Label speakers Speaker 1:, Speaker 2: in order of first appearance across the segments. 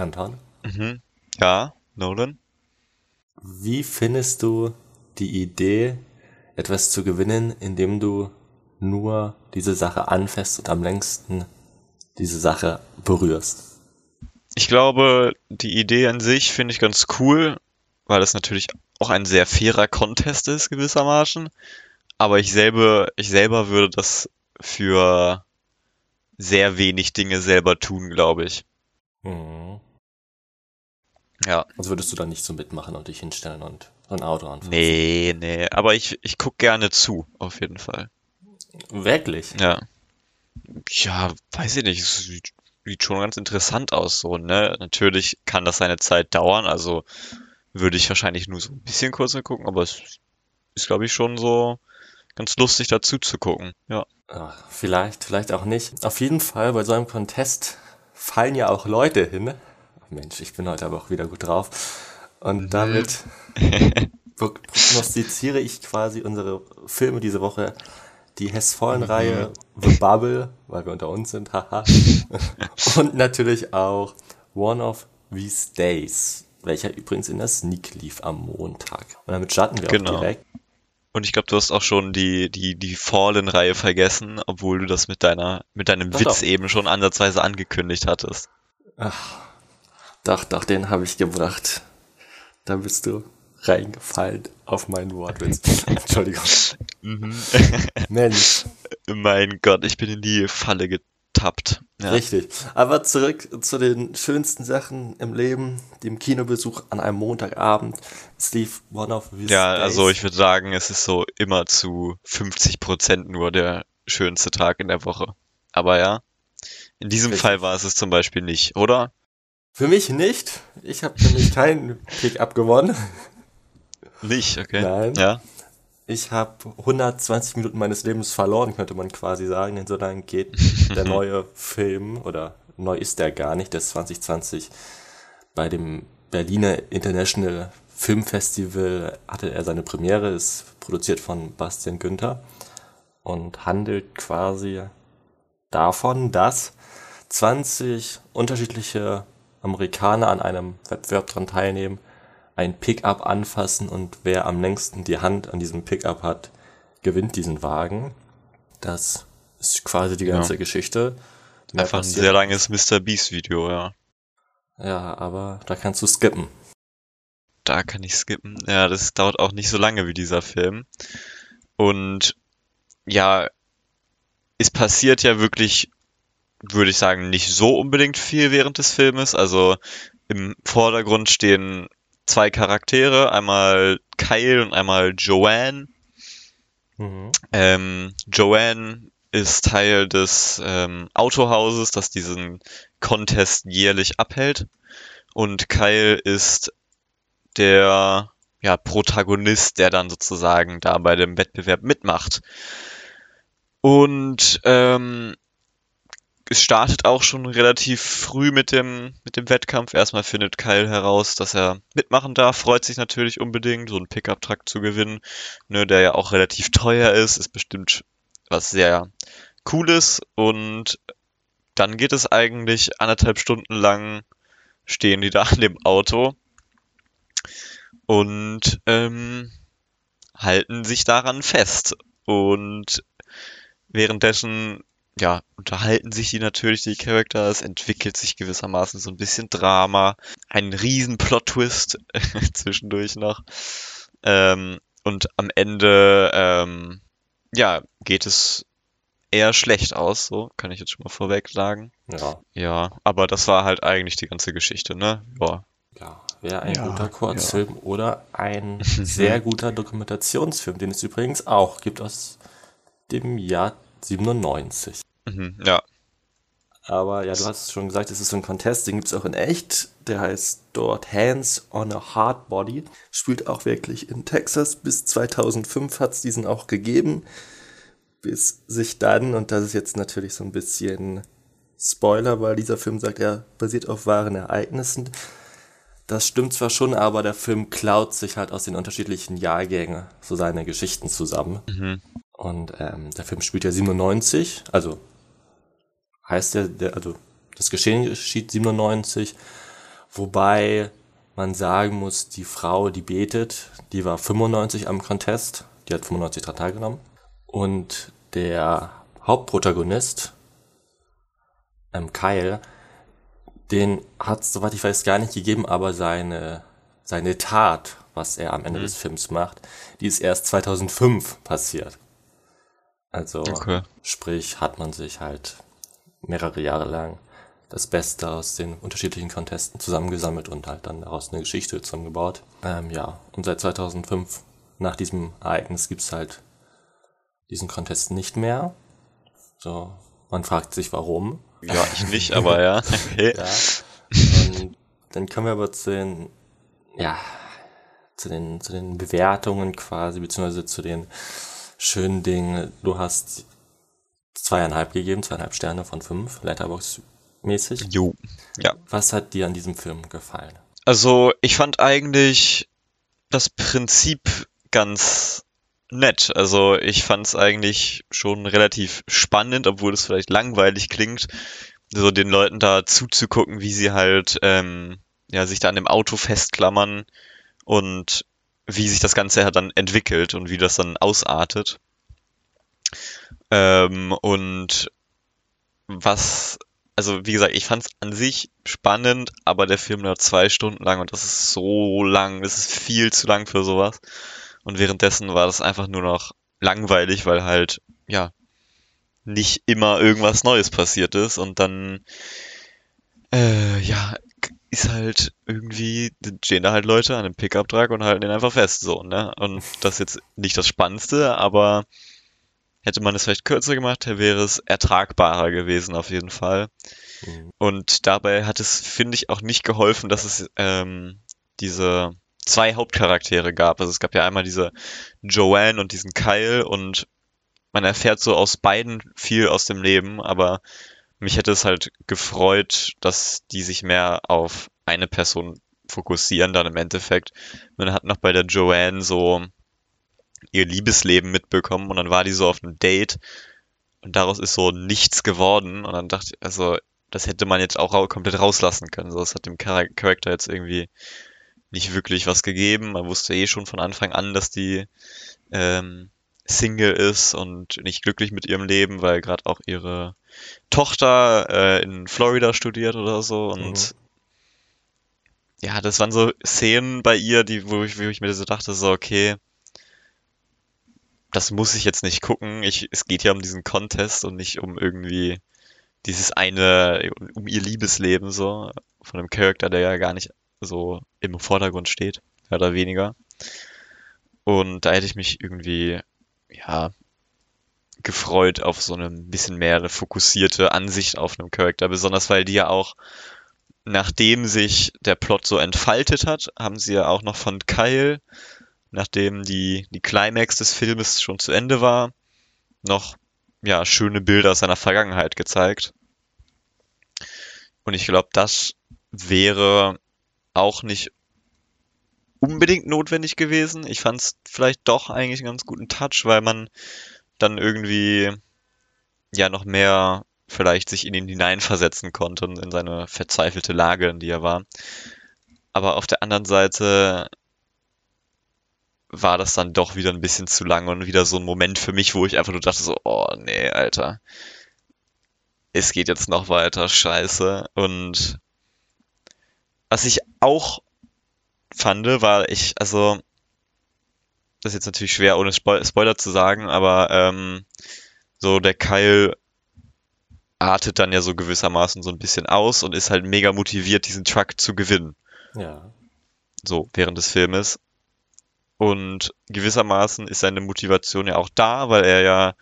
Speaker 1: Anton?
Speaker 2: Mhm. Ja, Nolan?
Speaker 1: Wie findest du die Idee, etwas zu gewinnen, indem du nur diese Sache anfasst und am längsten diese Sache berührst?
Speaker 2: Ich glaube, die Idee an sich finde ich ganz cool, weil es natürlich auch ein sehr fairer Contest ist, gewissermaßen. Aber ich selber, ich selber würde das für sehr wenig Dinge selber tun, glaube ich.
Speaker 1: Mhm.
Speaker 2: Ja.
Speaker 1: Also würdest du da nicht so mitmachen und dich hinstellen und ein Auto anfassen?
Speaker 2: Nee, nee. Aber ich, ich guck gerne zu, auf jeden Fall.
Speaker 1: Wirklich?
Speaker 2: Ja. Ja, weiß ich nicht. Es sieht, sieht schon ganz interessant aus, so, ne? Natürlich kann das seine Zeit dauern, also würde ich wahrscheinlich nur so ein bisschen kurz gucken, aber es ist, glaube ich, schon so ganz lustig dazu zu gucken, ja.
Speaker 1: Ach, vielleicht, vielleicht auch nicht. Auf jeden Fall, bei so einem Contest fallen ja auch Leute hin. Mensch, ich bin heute aber auch wieder gut drauf. Und damit prognostiziere ich quasi unsere Filme diese Woche. Die Hess-Vollen-Reihe The Bubble, weil wir unter uns sind, haha. Und natürlich auch One of These Days, welcher übrigens in der Sneak lief am Montag. Und damit starten wir
Speaker 2: Genau.
Speaker 1: auch direkt.
Speaker 2: Und ich glaube, du hast auch schon die, die, die Fallen-Reihe vergessen, obwohl du das mit deiner, mit deinem
Speaker 1: Doch,
Speaker 2: Witz
Speaker 1: doch.
Speaker 2: eben schon ansatzweise angekündigt hattest.
Speaker 1: Doch, doch, den habe ich gebracht. Da bist du reingefallen auf meinen Wortwitz. Entschuldigung. Mensch,
Speaker 2: Mein Gott, ich bin in die Falle getappt. Ja.
Speaker 1: richtig. Aber zurück zu den schönsten Sachen im Leben, dem Kinobesuch an einem Montagabend. Lief One of These
Speaker 2: Ja,
Speaker 1: Days.
Speaker 2: also ich würde sagen, es ist so immer zu 50 Prozent nur der schönste Tag in der Woche. Aber ja, in diesem
Speaker 1: Richtig.
Speaker 2: Fall war es es zum Beispiel nicht, oder?
Speaker 1: Für mich nicht. Ich habe nämlich keinen Pick-up gewonnen.
Speaker 2: Nicht, okay.
Speaker 1: Nein.
Speaker 2: Ja,
Speaker 1: Ich habe 120 Minuten meines Lebens verloren, könnte man quasi sagen, denn so lange geht der neue Film, oder neu ist der gar nicht, der ist 2020 bei dem Berliner International Film Festival hatte er seine Premiere, ist produziert von Bastian Günther und handelt quasi davon, dass 20 unterschiedliche Amerikaner an einem Wettbewerb dran teilnehmen, ein Pickup anfassen und wer am längsten die Hand an diesem Pickup hat, gewinnt diesen Wagen. Das ist quasi die ganze
Speaker 2: Ja.
Speaker 1: Geschichte.
Speaker 2: Einfach ein sehr langes Mr. Beast Video, ja.
Speaker 1: Ja, aber da kannst du skippen.
Speaker 2: Da kann ich skippen. Ja, das dauert auch nicht so lange wie dieser Film. Und ja, es passiert ja wirklich, würde ich sagen, nicht so unbedingt viel während des Filmes. Also im Vordergrund stehen zwei Charaktere, einmal Kyle und einmal Joanne.
Speaker 1: Mhm.
Speaker 2: Ähm, Joanne ist Teil des ähm, Autohauses, das diesen Contest jährlich abhält. Und Kyle ist der ja, Protagonist, der dann sozusagen da bei dem Wettbewerb mitmacht. Und ähm, es startet auch schon relativ früh mit dem, mit dem Wettkampf. Erstmal findet Kyle heraus, dass er mitmachen darf, freut sich natürlich unbedingt, so einen Pickup-Truck zu gewinnen, ne, der ja auch relativ teuer ist, ist bestimmt was sehr Cooles. Und dann geht es eigentlich anderthalb Stunden lang, stehen die da an dem Auto und ähm, halten sich daran fest. Und währenddessen, ja, unterhalten sich die natürlich, die Characters, entwickelt sich gewissermaßen so ein bisschen Drama, ein riesen Plot-Twist zwischendurch noch. Ähm, und am Ende, ähm, ja, geht es eher schlecht aus, so kann ich jetzt schon mal vorweg sagen.
Speaker 1: Ja,
Speaker 2: Ja, aber das war halt eigentlich die ganze Geschichte, ne? Ja,
Speaker 1: ja. Wäre ein
Speaker 2: Ja,
Speaker 1: guter Kurzfilm oder ein sehr guter Dokumentationsfilm, den es übrigens auch gibt aus dem Jahr 97.
Speaker 2: mhm, ja,
Speaker 1: Aber ja, du hast es schon gesagt, es ist so ein Contest, den gibt es auch in echt. Der heißt dort Hands on a Hard Body. Spielt auch wirklich in Texas. Bis 2005 hat es diesen auch gegeben. Bis sich dann, und das ist jetzt natürlich so ein bisschen Spoiler, weil dieser Film sagt, er basiert auf wahren Ereignissen. Das stimmt zwar schon, aber der Film klaut sich halt aus den unterschiedlichen Jahrgängen so seine Geschichten zusammen.
Speaker 2: mhm,
Speaker 1: Und ähm, der Film spielt ja 97, also heißt der, der also das Geschehen geschieht 97 Wobei man sagen muss, die Frau, die betet, die war 95 am Contest, die hat 95 dran teilgenommen. Und der Hauptprotagonist, ähm, Kyle, den hat soweit ich weiß, gar nicht gegeben, aber seine, seine Tat, was er am Ende mhm. des Films macht, die ist erst 2005 passiert. Also, okay. sprich, hat man sich halt mehrere Jahre lang das Beste aus den unterschiedlichen Contesten zusammengesammelt und halt dann daraus eine Geschichte zusammengebaut. Ähm, ja, und seit 2005, nach diesem Ereignis, gibt's halt diesen Contest nicht mehr. So, man fragt sich, warum.
Speaker 2: Ja, ich nicht, aber ja. Okay. ja.
Speaker 1: Und dann kommen wir aber zu den, ja, zu den, zu den Bewertungen quasi, beziehungsweise zu den schönen Dingen. Du hast zweieinhalb gegeben, zweieinhalb Sterne von fünf, Letterbox-mäßig.
Speaker 2: Jo, ja.
Speaker 1: Was hat dir an diesem Film gefallen?
Speaker 2: Also, ich fand eigentlich das Prinzip ganz nett. Also ich fand es eigentlich schon relativ spannend, obwohl es vielleicht langweilig klingt, so den Leuten da zuzugucken, wie sie halt ähm, ja sich da an dem Auto festklammern und wie sich das Ganze halt dann entwickelt und wie das dann ausartet. Ähm, und was, also wie gesagt, ich fand es an sich spannend, aber der Film dauert zwei Stunden lang und das ist so lang, das ist viel zu lang für sowas. Und währenddessen war das einfach nur noch langweilig, weil halt, ja, nicht immer irgendwas Neues passiert ist und dann, äh, ja, ist halt irgendwie, stehen da halt Leute an einem Pickup-Truck und halten den einfach fest, so, ne? Und das ist jetzt nicht das Spannendste, aber hätte man es vielleicht kürzer gemacht, wäre es ertragbarer gewesen, auf jeden Fall. Mhm. Und dabei hat es, finde ich, auch nicht geholfen, dass es ähm, diese zwei Hauptcharaktere gab. Also es gab ja einmal diese Joanne und diesen Kyle und man erfährt so aus beiden viel aus dem Leben, aber mich hätte es halt gefreut, dass die sich mehr auf eine Person fokussieren dann im Endeffekt. Man hat noch bei der Joanne so ihr Liebesleben mitbekommen und dann war die so auf einem Date und daraus ist so nichts geworden und dann dachte ich, also das hätte man jetzt auch komplett rauslassen können. So, das hat dem Charakter jetzt irgendwie nicht wirklich was gegeben. Man wusste eh schon von Anfang an, dass die ähm, Single ist und nicht glücklich mit ihrem Leben, weil gerade auch ihre Tochter äh, in Florida studiert oder so. Und mhm. ja, das waren so Szenen bei ihr, die, wo ich, wo ich mir so dachte, so, okay, das muss ich jetzt nicht gucken. Ich, es geht ja um diesen Contest und nicht um irgendwie dieses eine, um ihr Liebesleben so, von einem Charakter, der ja gar nicht so im Vordergrund steht, mehr oder weniger. Und da hätte ich mich irgendwie, ja, gefreut auf so eine bisschen mehr fokussierte Ansicht auf einem Charakter, besonders weil die ja auch, nachdem sich der Plot so entfaltet hat, haben sie ja auch noch von Kyle, nachdem die, die Climax des Filmes schon zu Ende war, noch, ja, schöne Bilder aus seiner Vergangenheit gezeigt. Und ich glaube, das wäre auch nicht unbedingt notwendig gewesen. Ich fand es vielleicht doch eigentlich einen ganz guten Touch, weil man dann irgendwie ja noch mehr vielleicht sich in ihn hineinversetzen konnte in seine verzweifelte Lage, in die er war. Aber auf der anderen Seite war das dann doch wieder ein bisschen zu lang und wieder so ein Moment für mich, wo ich einfach nur dachte so, oh nee, Alter. Es geht jetzt noch weiter, scheiße. Und was ich auch fand, war ich, also, das ist jetzt natürlich schwer ohne Spo Spoiler zu sagen, aber ähm, so der Kyle artet dann ja so gewissermaßen so ein bisschen aus und ist halt mega motiviert, diesen Truck zu gewinnen.
Speaker 1: Ja.
Speaker 2: So, während des Filmes. Und gewissermaßen ist seine Motivation ja auch da, weil er ja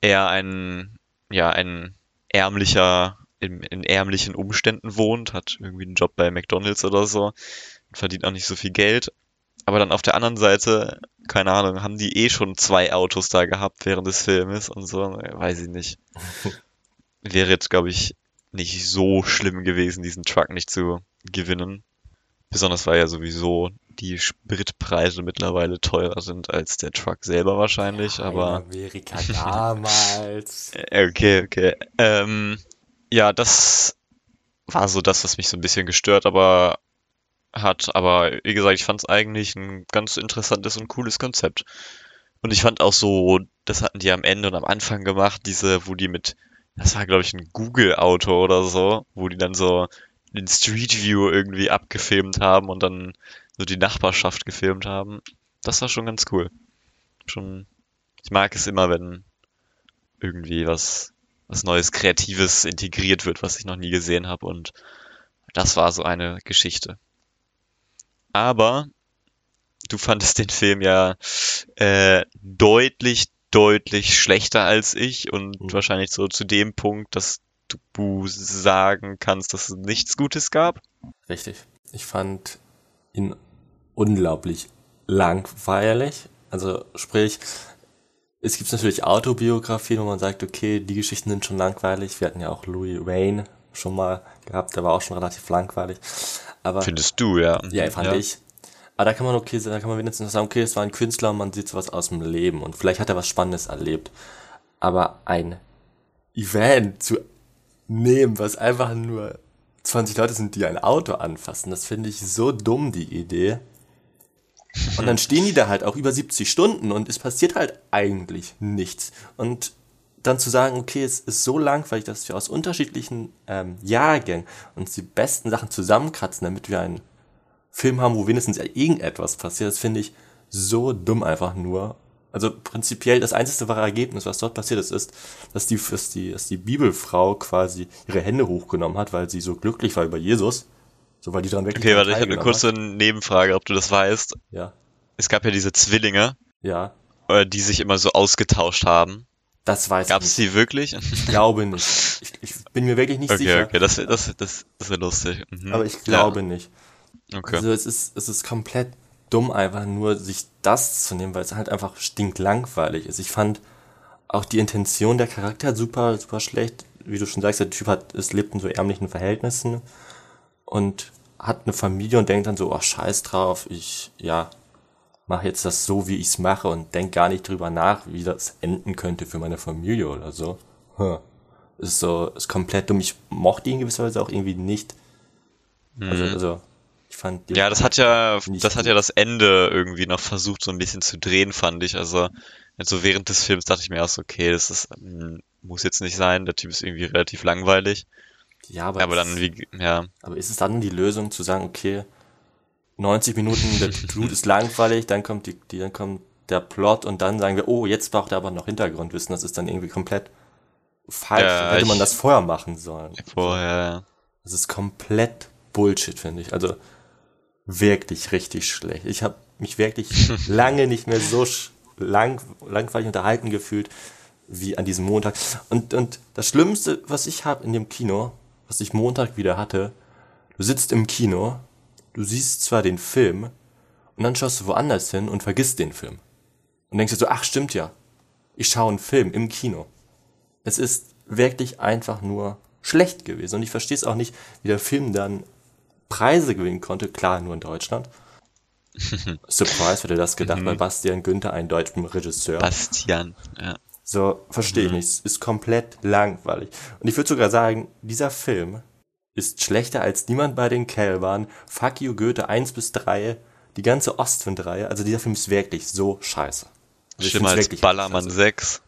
Speaker 2: eher ein, ja, ein ärmlicher in, in ärmlichen Umständen wohnt, hat irgendwie einen Job bei McDonalds oder so, verdient auch nicht so viel Geld. Aber dann auf der anderen Seite, keine Ahnung, haben die eh schon zwei Autos da gehabt während des Filmes und so, weiß ich nicht. Wäre jetzt, glaube ich, nicht so schlimm gewesen, diesen Truck nicht zu gewinnen. Besonders weil ja sowieso die Spritpreise mittlerweile teurer sind als der Truck selber wahrscheinlich, ja, aber.
Speaker 1: Amerika damals.
Speaker 2: okay, okay. Ähm, ja, das war so das, was mich so ein bisschen gestört, aber hat. Aber wie gesagt, ich fand es eigentlich ein ganz interessantes und cooles Konzept. Und ich fand auch so, das hatten die am Ende und am Anfang gemacht, diese, wo die mit, das war glaube ich ein Google-Auto oder so, wo die dann so den Street View irgendwie abgefilmt haben und dann so die Nachbarschaft gefilmt haben. Das war schon ganz cool. Schon, ich mag es immer, wenn irgendwie was, was Neues, Kreatives integriert wird, was ich noch nie gesehen habe und das war so eine Geschichte. Aber du fandest den Film ja äh, deutlich, deutlich schlechter als ich und mhm. wahrscheinlich so zu dem Punkt, dass du sagen kannst, dass es nichts Gutes gab.
Speaker 1: Richtig. Ich fand ihn unglaublich langweilig. Also sprich, es gibt natürlich Autobiografien, wo man sagt, okay, die Geschichten sind schon langweilig. Wir hatten ja auch Louis Wayne schon mal gehabt, der war auch schon relativ langweilig. Aber
Speaker 2: Findest du, ja.
Speaker 1: Ja, fand ja. ich. Aber da kann man okay, da kann man wenigstens sagen, okay, es war ein Künstler und man sieht sowas aus dem Leben und vielleicht hat er was Spannendes erlebt. Aber ein Event zu nehmen, was einfach nur 20 Leute sind, die ein Auto anfassen, das finde ich so dumm, die Idee. Und dann stehen die da halt auch über 70 Stunden und es passiert halt eigentlich nichts. Und dann zu sagen, okay, es ist so langweilig, dass wir aus unterschiedlichen ähm, Jahrgängen uns die besten Sachen zusammenkratzen, damit wir einen Film haben, wo wenigstens irgendetwas passiert, das finde ich so dumm einfach nur. Also prinzipiell das einzige wahre Ergebnis, was dort passiert ist, ist, dass die, dass die, dass die Bibelfrau quasi ihre Hände hochgenommen hat, weil sie so glücklich war über Jesus. So, weil die dran
Speaker 2: wirklich. Okay, warte, ich habe eine kurze. Nebenfrage, ob du das weißt.
Speaker 1: Ja.
Speaker 2: Es gab ja diese Zwillinge.
Speaker 1: Ja.
Speaker 2: Äh, die sich immer so ausgetauscht haben.
Speaker 1: Das weiß
Speaker 2: Gab's ich nicht. die wirklich?
Speaker 1: Ich glaube nicht. Ich, ich bin mir wirklich nicht
Speaker 2: okay,
Speaker 1: sicher.
Speaker 2: Okay, das, das, das, das wäre lustig.
Speaker 1: Mhm. Aber ich glaube ja. nicht. Okay. Also es ist, es ist komplett dumm, einfach nur sich das zu nehmen, weil es halt einfach stinklangweilig ist. Ich fand auch die Intention der Charakter super, super schlecht. Wie du schon sagst, der Typ hat, es lebt in so ärmlichen Verhältnissen und hat eine Familie und denkt dann so, oh, scheiß drauf, ich, ja, mache jetzt das so, wie ich es mache und denk gar nicht drüber nach, wie das enden könnte für meine Familie oder so. Hm. Ist so, ist komplett dumm. Ich mochte ihn gewisserweise auch irgendwie nicht. Also, mhm. also ich fand
Speaker 2: ja, das hat ja, das hat ja das Ende irgendwie noch versucht, so ein bisschen zu drehen, fand ich. Also, also während des Films dachte ich mir erst, okay, das ist, hm, muss jetzt nicht sein, der Typ ist irgendwie relativ langweilig.
Speaker 1: Ja, aber,
Speaker 2: aber dann wie, ja.
Speaker 1: Aber ist es dann die Lösung zu sagen, okay, 90 Minuten, der Blut ist langweilig, dann kommt die, die, dann kommt der Plot und dann sagen wir, oh, jetzt braucht er aber noch Hintergrundwissen, das ist dann irgendwie komplett falsch. Ja, hätte man das vorher machen sollen.
Speaker 2: Vorher, ja.
Speaker 1: Das ist komplett Bullshit, finde ich. Also, wirklich richtig schlecht. Ich habe mich wirklich lange nicht mehr so lang, langweilig unterhalten gefühlt wie an diesem Montag. Und, und das Schlimmste, was ich habe in dem Kino, was ich Montag wieder hatte, du sitzt im Kino, du siehst zwar den Film und dann schaust du woanders hin und vergisst den Film. Und denkst dir so, ach stimmt ja, ich schaue einen Film im Kino. Es ist wirklich einfach nur schlecht gewesen. Und ich verstehe es auch nicht, wie der Film dann Preise gewinnen konnte, klar nur in Deutschland. Surprise, hätte das gedacht, bei mhm. Bastian Günther, ein deutschen Regisseur.
Speaker 2: Bastian, ja.
Speaker 1: So, verstehe ich mhm. nicht. Ist komplett langweilig. Und ich würde sogar sagen, dieser Film ist schlechter als Niemand bei den Kälbern, Fuck You Goethe 1 bis 3, die ganze Ostwind-Reihe. Also dieser Film ist wirklich so scheiße.
Speaker 2: Also Schlimmer als Ballermann scheiße. 6.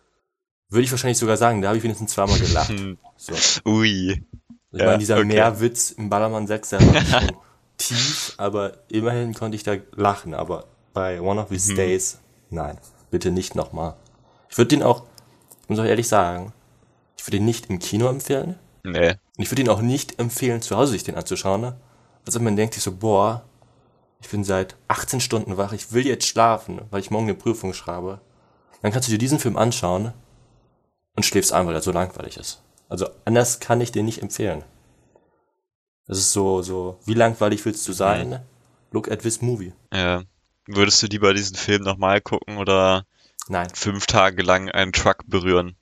Speaker 1: Würde ich wahrscheinlich sogar sagen, da habe ich wenigstens zweimal gelacht.
Speaker 2: so. Ui.
Speaker 1: Ich ja, meine, dieser okay. Mehrwitz im Ballermann 6, der war schon tief, aber immerhin konnte ich da lachen. Aber bei One of These mhm. Days, nein, bitte nicht nochmal. Ich würde den auch, muss auch ehrlich sagen, ich würde ihn nicht im Kino empfehlen.
Speaker 2: Nee.
Speaker 1: Und ich würde ihn auch nicht empfehlen, zu Hause sich den anzuschauen. Ne? Also man denkt sich so, boah, ich bin seit 18 Stunden wach, ich will jetzt schlafen, weil ich morgen eine Prüfung schreibe. Dann kannst du dir diesen Film anschauen und schläfst ein, weil er so langweilig ist. Also anders kann ich den nicht empfehlen. Das ist so, so, wie langweilig willst du sein? Mhm. Look at this movie.
Speaker 2: Ja. Würdest du lieber diesen Film nochmal gucken oder
Speaker 1: Nein.
Speaker 2: fünf Tage lang einen Truck berühren?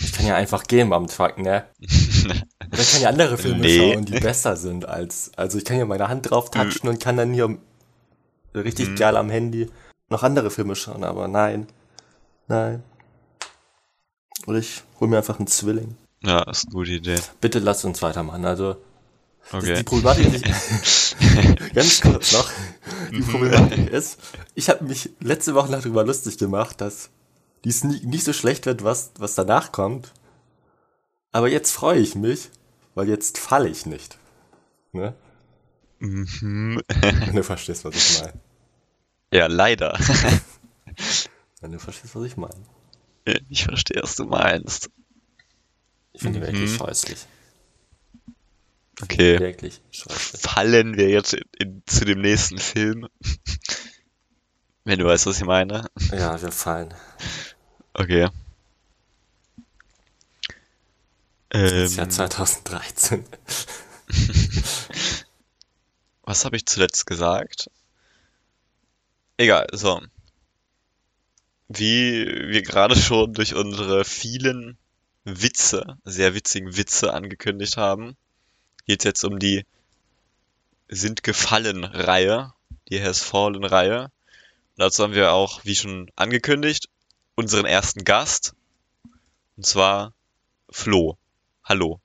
Speaker 1: Ich kann ja einfach gehen beim Truck, ne? Oder ich kann ja andere Filme nee. schauen, die besser sind als. Also ich kann ja meine Hand drauf touchen und kann dann hier richtig mhm. geil am Handy noch andere Filme schauen, aber nein. Nein. Oder ich hol mir einfach einen Zwilling.
Speaker 2: Ja, ist eine gute Idee.
Speaker 1: Bitte lasst uns weitermachen. Also,
Speaker 2: Okay.
Speaker 1: Die Problematik ist, ganz kurz noch, die Problematik ist, ich habe mich letzte Woche darüber lustig gemacht, dass dies nie, nicht so schlecht wird, was, was danach kommt. Aber jetzt freue ich mich, weil jetzt falle ich nicht. Ne?
Speaker 2: Mhm.
Speaker 1: Wenn du verstehst, was ich meine.
Speaker 2: Ja, leider.
Speaker 1: Wenn du verstehst, was ich meine.
Speaker 2: Ich verstehe, was du meinst.
Speaker 1: Ich finde die
Speaker 2: Mhm.
Speaker 1: wirklich scheußlich.
Speaker 2: Okay.
Speaker 1: Wirklich scheußlich.
Speaker 2: Fallen wir jetzt in, in, zu dem nächsten Film? Wenn du weißt, was ich meine.
Speaker 1: Ja, wir fallen.
Speaker 2: Okay.
Speaker 1: Das Jahr
Speaker 2: Ähm,
Speaker 1: 2013.
Speaker 2: was habe ich zuletzt gesagt? Egal, so. Wie wir gerade schon durch unsere vielen Witze, sehr witzigen Witze angekündigt haben, geht es jetzt um die Sind gefallen Reihe, die Has Fallen Reihe. Und dazu haben wir auch, wie schon angekündigt, unseren ersten Gast. Und zwar Flo. Hallo.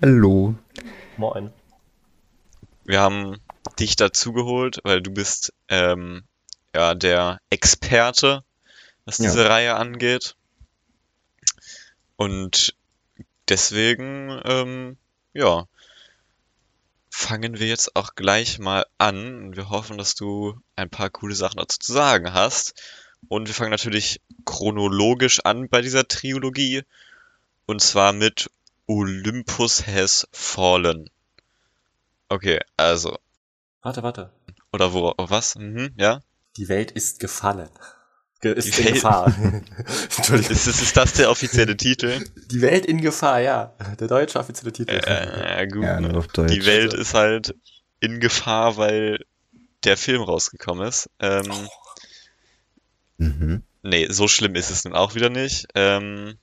Speaker 3: Hallo.
Speaker 1: Moin.
Speaker 2: Wir haben dich dazugeholt, weil du bist ähm, ja der Experte, was
Speaker 3: Ja.
Speaker 2: diese Reihe angeht. Und deswegen, ähm, ja, fangen wir jetzt auch gleich mal an. Und wir hoffen, dass du ein paar coole Sachen dazu zu sagen hast. Und wir fangen natürlich chronologisch an bei dieser Trilogie. Und zwar mit Olympus Has Fallen. Okay, also,
Speaker 1: Warte, warte.
Speaker 2: oder wo, was? Mhm, ja?
Speaker 1: Die Welt ist gefallen. Ist
Speaker 2: Die
Speaker 1: in
Speaker 2: Welt-
Speaker 1: Gefahr. Entschuldigung.
Speaker 2: Ist, ist, ist das der offizielle Titel?
Speaker 1: Die Welt in Gefahr, ja. Der deutsche offizielle Titel.
Speaker 2: Äh, gut,
Speaker 3: Ja,
Speaker 2: ne? Die Welt ist halt in Gefahr, weil der Film rausgekommen ist. Ähm,
Speaker 3: Mhm.
Speaker 2: nee, so schlimm ist es nun auch wieder nicht. Ähm,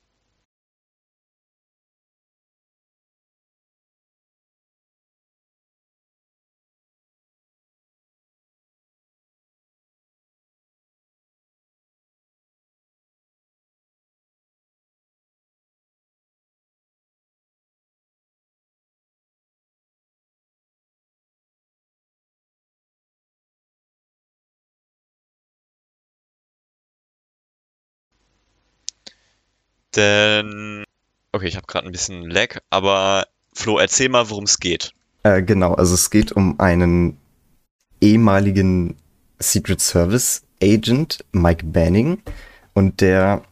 Speaker 2: denn, okay, ich habe gerade ein bisschen Lag, aber Flo, erzähl mal, worum es geht.
Speaker 3: Äh, genau, also es geht um einen ehemaligen Secret Service Agent, Mike Banning, und der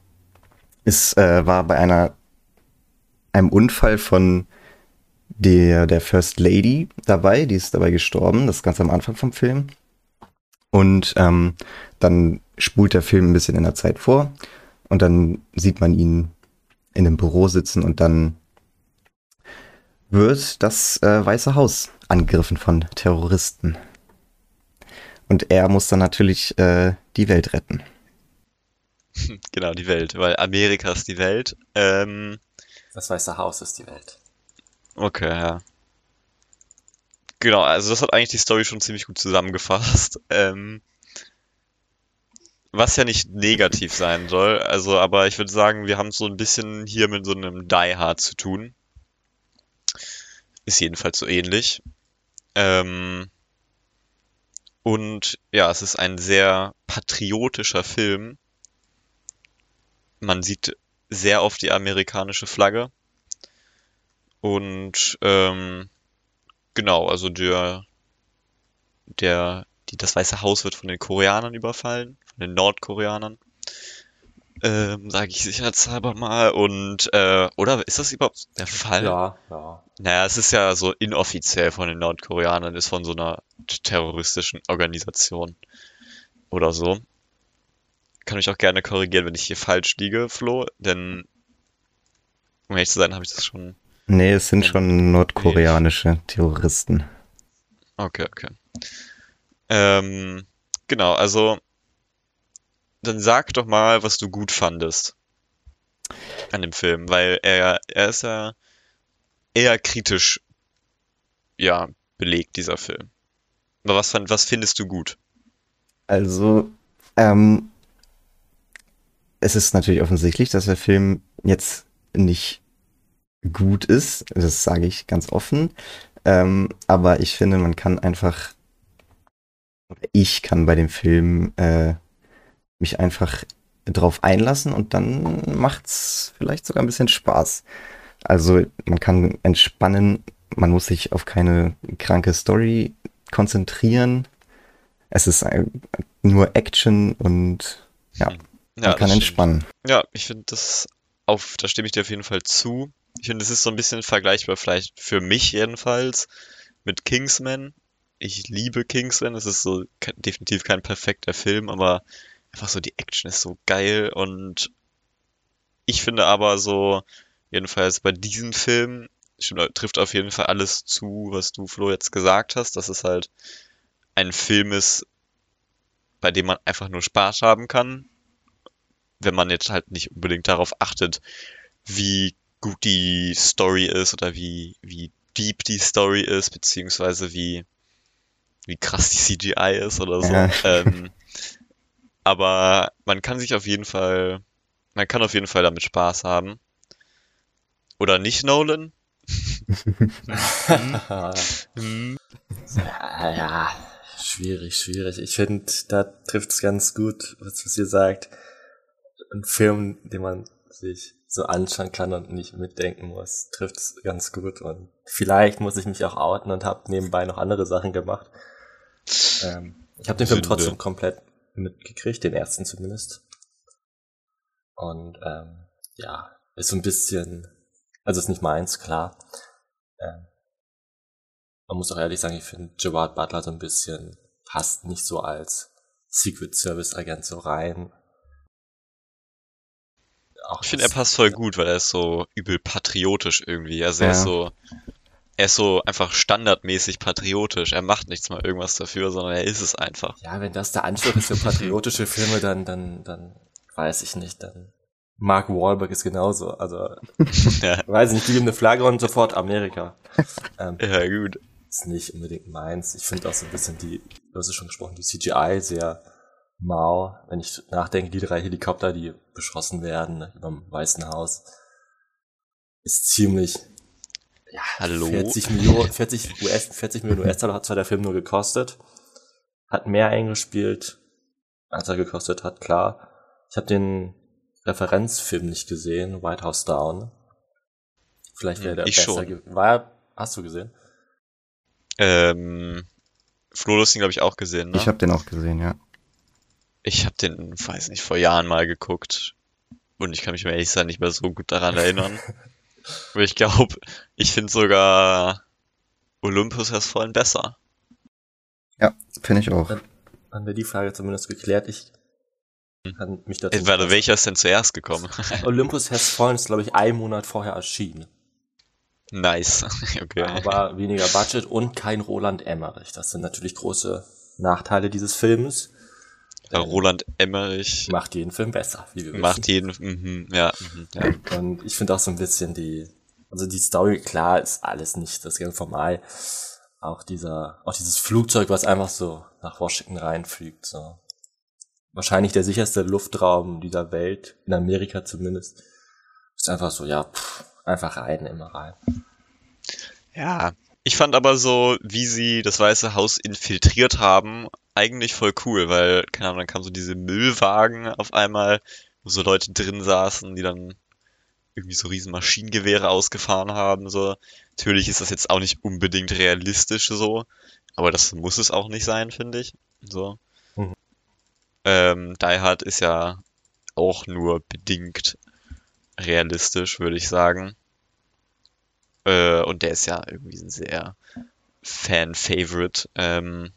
Speaker 3: ist, äh, war bei einer, einem Unfall von der, der First Lady dabei, die ist dabei gestorben, das ist ganz am Anfang vom Film. Und ähm, dann spult der Film ein bisschen in der Zeit vor und dann sieht man ihn in einem Büro sitzen und dann wird das äh, Weiße Haus angegriffen von Terroristen. Und er muss dann natürlich äh, die Welt retten.
Speaker 2: Genau, die Welt, weil Amerika ist die Welt. Ähm,
Speaker 1: Das Weiße Haus ist die Welt.
Speaker 2: okay, ja. Genau, also das hat eigentlich die Story schon ziemlich gut zusammengefasst. Ähm, was ja nicht negativ sein soll, also, aber ich würde sagen, wir haben so ein bisschen hier mit so einem Die Hard zu tun. Ist jedenfalls so ähnlich. Ähm, und ja, es ist ein sehr patriotischer Film. Man sieht sehr oft die amerikanische Flagge. Und ähm, genau, also der, der, die, das Weiße Haus wird von den Koreanern überfallen, den Nordkoreanern. Ähm, sage ich sicherheitshalber mal. Und, äh, oder ist das überhaupt der Fall?
Speaker 1: Ja, ja.
Speaker 2: Naja, es ist ja so inoffiziell von den Nordkoreanern, ist von so einer terroristischen Organisation oder so. Kann mich auch gerne korrigieren, wenn ich hier falsch liege, Flo, denn um ehrlich zu sein, habe ich das schon.
Speaker 3: Nee, es sind schon nordkoreanische Terroristen.
Speaker 2: Okay, okay. Ähm, genau, also dann sag doch mal, was du gut fandest an dem Film, weil er, er ist ja eher kritisch, ja, belegt, dieser Film. Aber was, was findest du gut?
Speaker 3: Also, ähm, es ist natürlich offensichtlich, dass der Film jetzt nicht gut ist. Das sage ich ganz offen. Ähm, aber ich finde, man kann einfach, ich kann bei dem Film äh, mich einfach drauf einlassen und dann macht's vielleicht sogar ein bisschen Spaß. Also man kann entspannen, man muss sich auf keine kranke Story konzentrieren. Es ist nur Action und ja, man
Speaker 2: Ja,
Speaker 3: kann
Speaker 2: das stimmt.
Speaker 3: entspannen.
Speaker 2: Ja, ich finde das auf, da stimme ich dir auf jeden Fall zu. Ich finde, es ist so ein bisschen vergleichbar, vielleicht für mich jedenfalls, mit Kingsman. Ich liebe Kingsman. Es ist so definitiv kein perfekter Film, aber einfach so die Action ist so geil und ich finde aber so, jedenfalls bei diesem Film, stimmt, trifft auf jeden Fall alles zu, was du, Flo, jetzt gesagt hast, dass es halt ein Film ist, bei dem man einfach nur Spaß haben kann, wenn man jetzt halt nicht unbedingt darauf achtet, wie gut die Story ist oder wie, wie deep die Story ist, beziehungsweise wie, wie krass die CGI ist oder so.
Speaker 3: Ja.
Speaker 2: Ähm, aber man kann sich auf jeden Fall, man kann auf jeden Fall damit Spaß haben. Oder nicht, Nolan? Hm.
Speaker 1: Ja, ja, schwierig, schwierig. Ich finde, da trifft's ganz gut, was, was ihr sagt. Ein Film, den man sich so anschauen kann und nicht mitdenken muss, trifft's ganz gut. Und vielleicht muss ich mich auch outen und habe nebenbei noch andere Sachen gemacht. Ähm, ich habe den Film
Speaker 2: Sünde.
Speaker 1: trotzdem komplett mitgekriegt, den ersten zumindest. Und ähm, ja, ist so ein bisschen, also ist nicht meins, klar. Ähm, man muss auch ehrlich sagen, ich finde Gerard Butler so ein bisschen passt nicht so als Secret Service Agent so rein. Auch
Speaker 2: Ich finde, er passt voll gut, weil er ist so übel patriotisch irgendwie. Also er ist
Speaker 3: Ja.
Speaker 2: so, er ist so einfach standardmäßig patriotisch. Er macht nichts mal irgendwas dafür, sondern er ist es einfach.
Speaker 1: Ja, wenn das der Anspruch ist für patriotische Filme, dann, dann, dann weiß ich nicht, dann. Mark Wahlberg ist genauso. Also,
Speaker 2: ja,
Speaker 1: weiß ich nicht, die geben eine Flagge und sofort Amerika. ähm,
Speaker 2: ja, gut.
Speaker 1: ist nicht unbedingt meins. Ich finde auch so ein bisschen die, du hast es schon gesprochen, die CGI sehr mau. Wenn ich nachdenke, die drei Helikopter, die beschossen werden über dem Weißen Haus, ist ziemlich, ja,
Speaker 2: Hallo?
Speaker 1: 40 Millionen, 40 US, 40 Millionen US-Dollar hat zwar der Film nur gekostet, hat mehr eingespielt, als er gekostet hat, klar. Ich habe den Referenzfilm nicht gesehen, White House Down. Vielleicht wäre der
Speaker 2: ich
Speaker 1: besser
Speaker 2: schon.
Speaker 1: War, hast du gesehen?
Speaker 2: Ähm, Flo, du hast ihn, glaube ich, auch gesehen, ne?
Speaker 3: Ich habe den auch gesehen, ja.
Speaker 2: Ich habe den, weiß nicht, vor Jahren mal geguckt. Und ich kann mich, ehrlich sein, nicht mehr so gut daran erinnern. Aber ich glaube, ich finde sogar Olympus Has Fallen besser.
Speaker 3: Ja, finde ich auch.
Speaker 1: Haben wir die Frage zumindest geklärt. Ich kann mich dazu.
Speaker 2: Warte, welcher ist denn zuerst gekommen?
Speaker 1: Olympus Has Fallen ist, glaube ich, einen Monat vorher erschienen.
Speaker 2: nice. Okay.
Speaker 1: Aber weniger Budget und kein Roland Emmerich. Das sind natürlich große Nachteile dieses Films.
Speaker 2: Ja, Roland Emmerich
Speaker 1: Macht jeden Film besser, wie wir
Speaker 2: macht
Speaker 1: wissen.
Speaker 2: jeden, mhm, ja, mhm, ja.
Speaker 1: Und ich finde auch so ein bisschen die, also die Story, klar, ist alles nicht das vom Ei. Auch dieser, auch dieses Flugzeug, was einfach so nach Washington reinfliegt, so. Wahrscheinlich der sicherste Luftraum dieser Welt, in Amerika zumindest. Ist einfach so, ja, pff, einfach rein, immer rein.
Speaker 2: Ja, ich fand aber so, wie sie das Weiße Haus infiltriert haben, eigentlich voll cool, weil, keine Ahnung, dann kamen so diese Müllwagen auf einmal, wo so Leute drin saßen, die dann irgendwie so riesen Maschinengewehre ausgefahren haben, so. Natürlich ist das jetzt auch nicht unbedingt realistisch so, aber das muss es auch nicht sein, finde ich, so.
Speaker 1: Mhm.
Speaker 2: Ähm, Die Hard ist ja auch nur bedingt realistisch, würde ich sagen. Äh, und der ist ja irgendwie ein sehr Fan-Favorite. Ähm,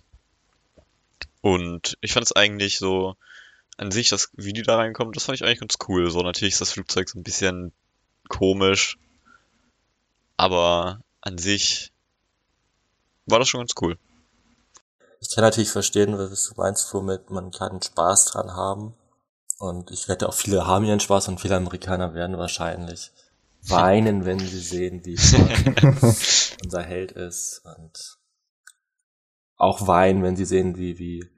Speaker 2: und ich fand es eigentlich so an sich, das Video da reinkommt, das fand ich eigentlich ganz cool. So, natürlich ist das Flugzeug so ein bisschen komisch, aber an sich war das schon ganz cool.
Speaker 1: Ich kann natürlich verstehen, was du meinst, Flo, mit man kann Spaß dran haben. Und ich wette auch viele haben ihren Spaß und viele Amerikaner werden wahrscheinlich weinen, wenn sie sehen, wie unser Held ist. Und auch weinen, wenn sie sehen, wie, wie,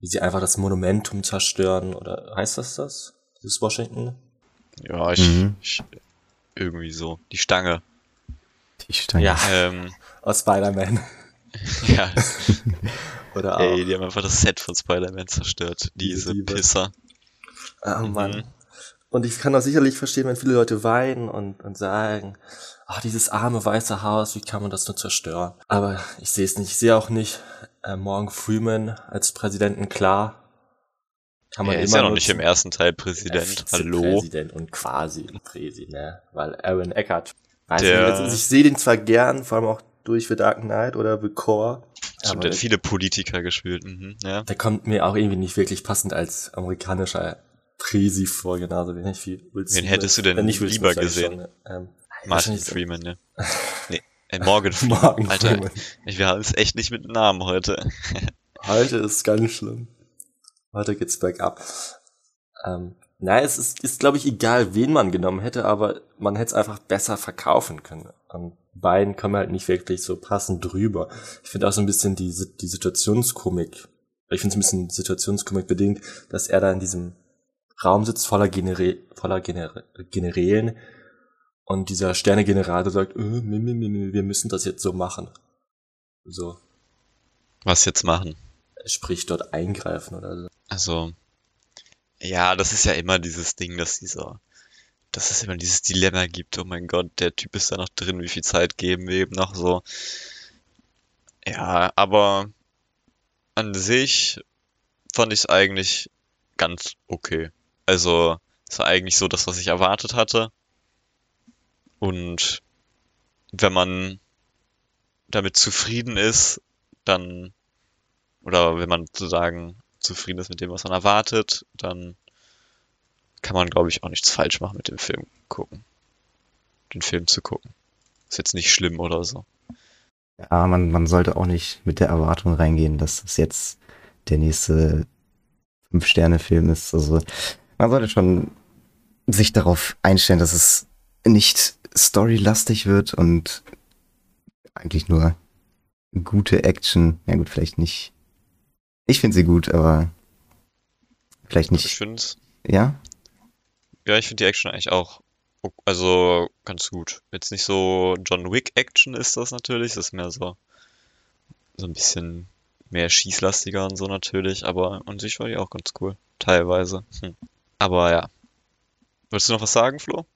Speaker 1: wie sie einfach das Monumentum zerstören. Oder heißt das das? Dieses Washington?
Speaker 2: Ja, ich,
Speaker 3: Mhm.
Speaker 2: ich irgendwie so. Die Stange.
Speaker 3: Die Stange.
Speaker 1: Ja.
Speaker 2: Ähm,
Speaker 1: aus Spider-Man.
Speaker 2: Ja,
Speaker 1: Oder auch.
Speaker 2: ey, die haben einfach das Set von Spider-Man zerstört. Diese
Speaker 1: Liebe.
Speaker 2: Pisser.
Speaker 1: Oh Mann.
Speaker 2: Mhm.
Speaker 1: Und ich kann auch sicherlich verstehen, wenn viele Leute weinen und, und sagen, ach, dieses arme weiße Haus, wie kann man das nur zerstören? Aber ich sehe es nicht. Ich sehe auch nicht äh, Morgan Freeman als Präsidenten klar. Kann
Speaker 2: Er ist ja noch nicht im ersten Teil Präsident. Hallo.
Speaker 1: Vizepräsident und quasi Präsident, ne? Weil Aaron Eckhart, weiß
Speaker 2: Der-
Speaker 1: nicht, also ich sehe den zwar gern, vor allem auch durch The Dark Knight oder The Core,
Speaker 2: Stimmt, der hat viele Politiker gespielt. Mhm, ja.
Speaker 1: der kommt mir auch irgendwie nicht wirklich passend als amerikanischer Präsi vor, genauso wenig wie Will
Speaker 2: Wen hättest du denn
Speaker 1: Äh, nicht
Speaker 2: lieber
Speaker 1: Smith,
Speaker 2: gesehen?
Speaker 1: schon, ähm,
Speaker 2: Martin Freeman, ne? nee, äh, Morgan Freeman.
Speaker 1: Morgan
Speaker 2: Alter,
Speaker 1: Freeman.
Speaker 2: wir haben es echt nicht mit Namen heute.
Speaker 1: Heute ist ganz schlimm. Heute geht's bergab. Ähm, na, es ist, ist glaube ich, egal, wen man genommen hätte, aber man hätte es einfach besser verkaufen können. Und beiden kommen halt nicht wirklich so passend drüber. Ich finde auch so ein bisschen die, die Situationskomik. Ich finde es ein bisschen Situationskomik bedingt, dass er da in diesem Raum sitzt voller, Genere voller Gener Generälen und dieser Sternegenerator sagt, äh, wir müssen das jetzt so machen. So,
Speaker 2: Was jetzt machen?
Speaker 1: sprich dort eingreifen oder so.
Speaker 2: Also, ja, das ist ja immer dieses Ding, dass dieser, dass es immer dieses Dilemma gibt. Oh mein Gott, der Typ ist da noch drin, wie viel Zeit geben wir ihm noch so. Ja, aber an sich fand ich es eigentlich ganz okay. Also, es war eigentlich so das, was ich erwartet hatte. Und wenn man damit zufrieden ist, dann, oder wenn man sozusagen zufrieden ist mit dem, was man erwartet, dann kann man, glaube ich, auch nichts falsch machen mit dem Film gucken. Den Film zu gucken. Ist jetzt nicht schlimm oder so.
Speaker 3: Ja, man, man sollte auch nicht mit der Erwartung reingehen, dass das jetzt der nächste Fünf-Sterne-Film ist. Also man sollte schon sich darauf einstellen, dass es nicht storylastig wird und eigentlich nur gute Action. Ja gut, vielleicht nicht. Ich finde sie gut, aber vielleicht
Speaker 2: Ich
Speaker 3: nicht.
Speaker 2: finde
Speaker 3: Ja?
Speaker 2: ja, ich finde die Action eigentlich auch, also ganz gut. Jetzt nicht so John Wick Action ist das natürlich, das ist mehr so, so ein bisschen mehr schießlastiger und so natürlich, aber an sich war die auch ganz cool. Teilweise. Hm. Aber ja. Wolltest du noch was sagen, Flo?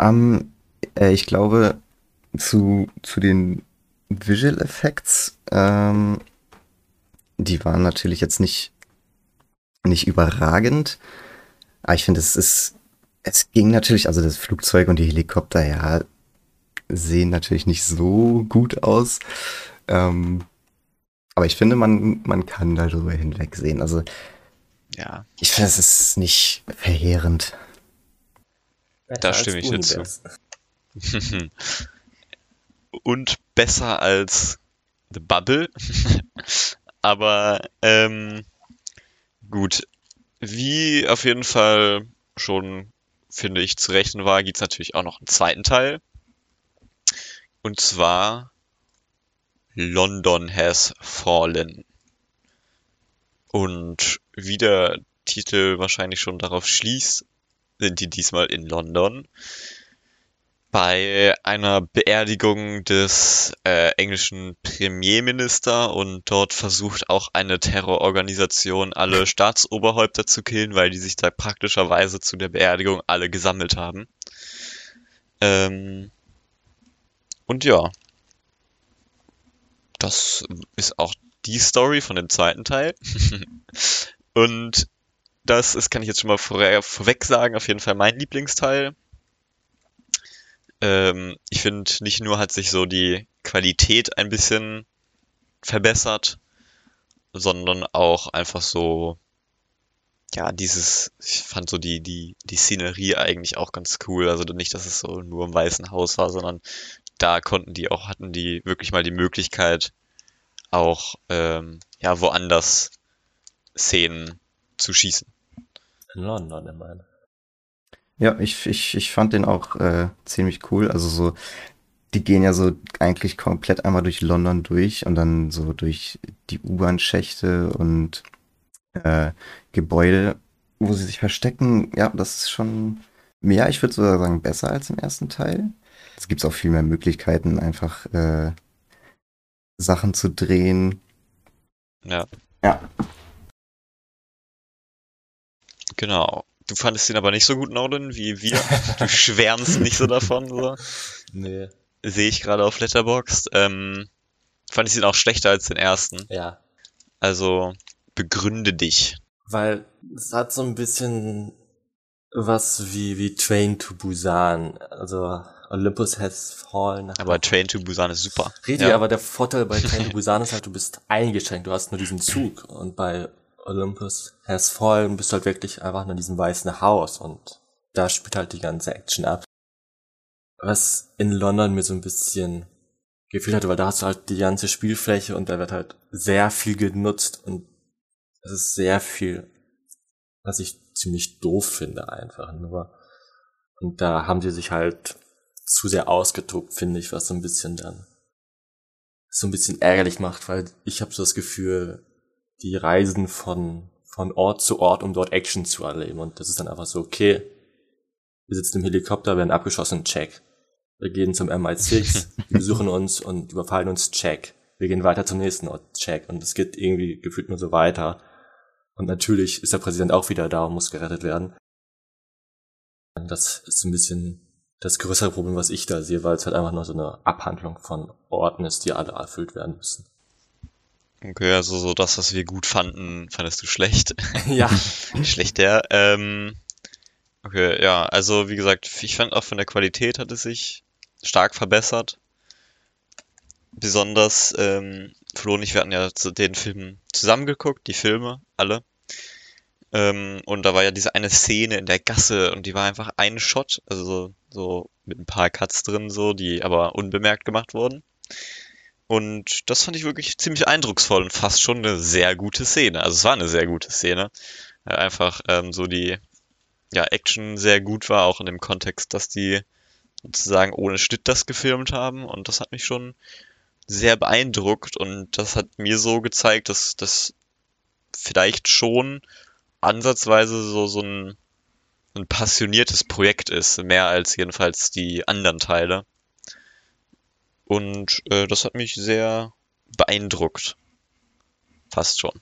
Speaker 3: Ähm, äh, ich glaube, zu, zu den Visual Effects, ähm, die waren natürlich jetzt nicht, nicht überragend. Aber ich finde, es ist, es ging natürlich, also das Flugzeug und die Helikopter, ja, sehen natürlich nicht so gut aus. Ähm, aber ich finde, man, man kann darüber hinwegsehen. Also,
Speaker 2: Ja,
Speaker 3: ich finde, es ist nicht verheerend.
Speaker 2: Da stimme ich dir zu. Und besser als The Bubble. Aber ähm, gut, wie auf jeden Fall schon, finde ich, zu rechnen war, gibt's natürlich auch noch einen zweiten Teil. Und zwar London has fallen. Und wie der Titel wahrscheinlich schon darauf schließt, sind die diesmal in London bei einer Beerdigung des äh, englischen Premierminister und dort versucht auch eine Terrororganisation alle Staatsoberhäupter zu killen, weil die sich da praktischerweise zu der Beerdigung alle gesammelt haben. Ähm, und ja, das ist auch die Story von dem zweiten Teil. und das ist, kann ich jetzt schon mal vor, vorweg sagen, auf jeden Fall mein Lieblingsteil. Ähm, ich finde, nicht nur hat sich so die Qualität ein bisschen verbessert, sondern auch einfach so, ja, dieses, ich fand so die, die, die Szenerie eigentlich auch ganz cool. Also nicht, dass es so nur im Weißen Haus war, sondern da konnten die auch, hatten die wirklich mal die Möglichkeit, auch, ähm, ja, woanders Szenen zu schießen.
Speaker 1: In London, meine.
Speaker 3: Ja, ich, ich, ich fand den auch äh, ziemlich cool. Also so, die gehen ja so eigentlich komplett einmal durch London durch und dann so durch die U-Bahn-Schächte und äh, Gebäude, wo sie sich verstecken. Ja, das ist schon, ja, ich würde sogar sagen, besser als im ersten Teil. Es gibt auch viel mehr Möglichkeiten, einfach äh, Sachen zu drehen.
Speaker 2: Ja.
Speaker 3: Ja.
Speaker 2: Genau. Du fandest ihn aber nicht so gut, Nolan, wie wir. Du schwärmst nicht so davon, so.
Speaker 1: Nee.
Speaker 2: Sehe ich gerade auf Letterboxd. Ähm, fand ich ihn auch schlechter als den ersten.
Speaker 1: Ja.
Speaker 2: Also, begründe dich.
Speaker 1: Weil es hat so ein bisschen was wie, wie Train to Busan. Also Olympus has fallen.
Speaker 2: Aber Train to Busan ist super.
Speaker 1: Richtig,
Speaker 2: Ja.
Speaker 1: aber der Vorteil bei Train to Busan ist halt, du bist eingeschränkt, du hast nur diesen Zug. Und bei Olympus has fallen bist halt wirklich einfach nur in diesem weißen Haus und da spielt halt die ganze Action ab. Was in London mir so ein bisschen gefehlt hatte, weil da hast du halt die ganze Spielfläche und da wird halt sehr viel genutzt und es ist sehr viel, was ich ziemlich doof finde einfach nur. Und da haben die sich halt zu sehr ausgetobt, finde ich, was so ein bisschen dann so ein bisschen ärgerlich macht, weil ich habe so das Gefühl, die reisen von von Ort zu Ort, um dort Action zu erleben und das ist dann einfach so okay. Wir sitzen im Helikopter, werden abgeschossen, check. Wir gehen zum MI6, die besuchen uns und überfallen uns, check. Wir gehen weiter zum nächsten Ort, check. Und es geht irgendwie gefühlt nur so weiter. Und natürlich ist der Präsident auch wieder da und muss gerettet werden. Und das ist ein bisschen das größere Problem, was ich da sehe, weil es halt einfach nur so eine Abhandlung von Orten ist, die alle erfüllt werden müssen.
Speaker 2: Okay, also so das, was wir gut fanden, fandest du schlecht.
Speaker 1: ja.
Speaker 2: Schlechter. Ähm, okay, ja, also wie gesagt, ich fand auch von der Qualität hat es sich stark verbessert. Besonders, ähm, Flo und ich, wir hatten ja zu den Filmen zusammengeguckt, die Filme, alle. Ähm, und da war ja diese eine Szene in der Gasse und die war einfach ein Shot, also so, so mit ein paar Cuts drin, so, die aber unbemerkt gemacht wurden. Und das fand ich wirklich ziemlich eindrucksvoll und fast schon eine sehr gute Szene. Also es war eine sehr gute Szene. Weil einfach ähm, so die ja, Action sehr gut war, auch in dem Kontext, dass die sozusagen ohne Schnitt das gefilmt haben. Und das hat mich schon sehr beeindruckt und das hat mir so gezeigt, dass das vielleicht schon ansatzweise so, so ein, ein passioniertes Projekt ist, mehr als jedenfalls die anderen Teile. Und äh, das hat mich sehr beeindruckt. Fast schon.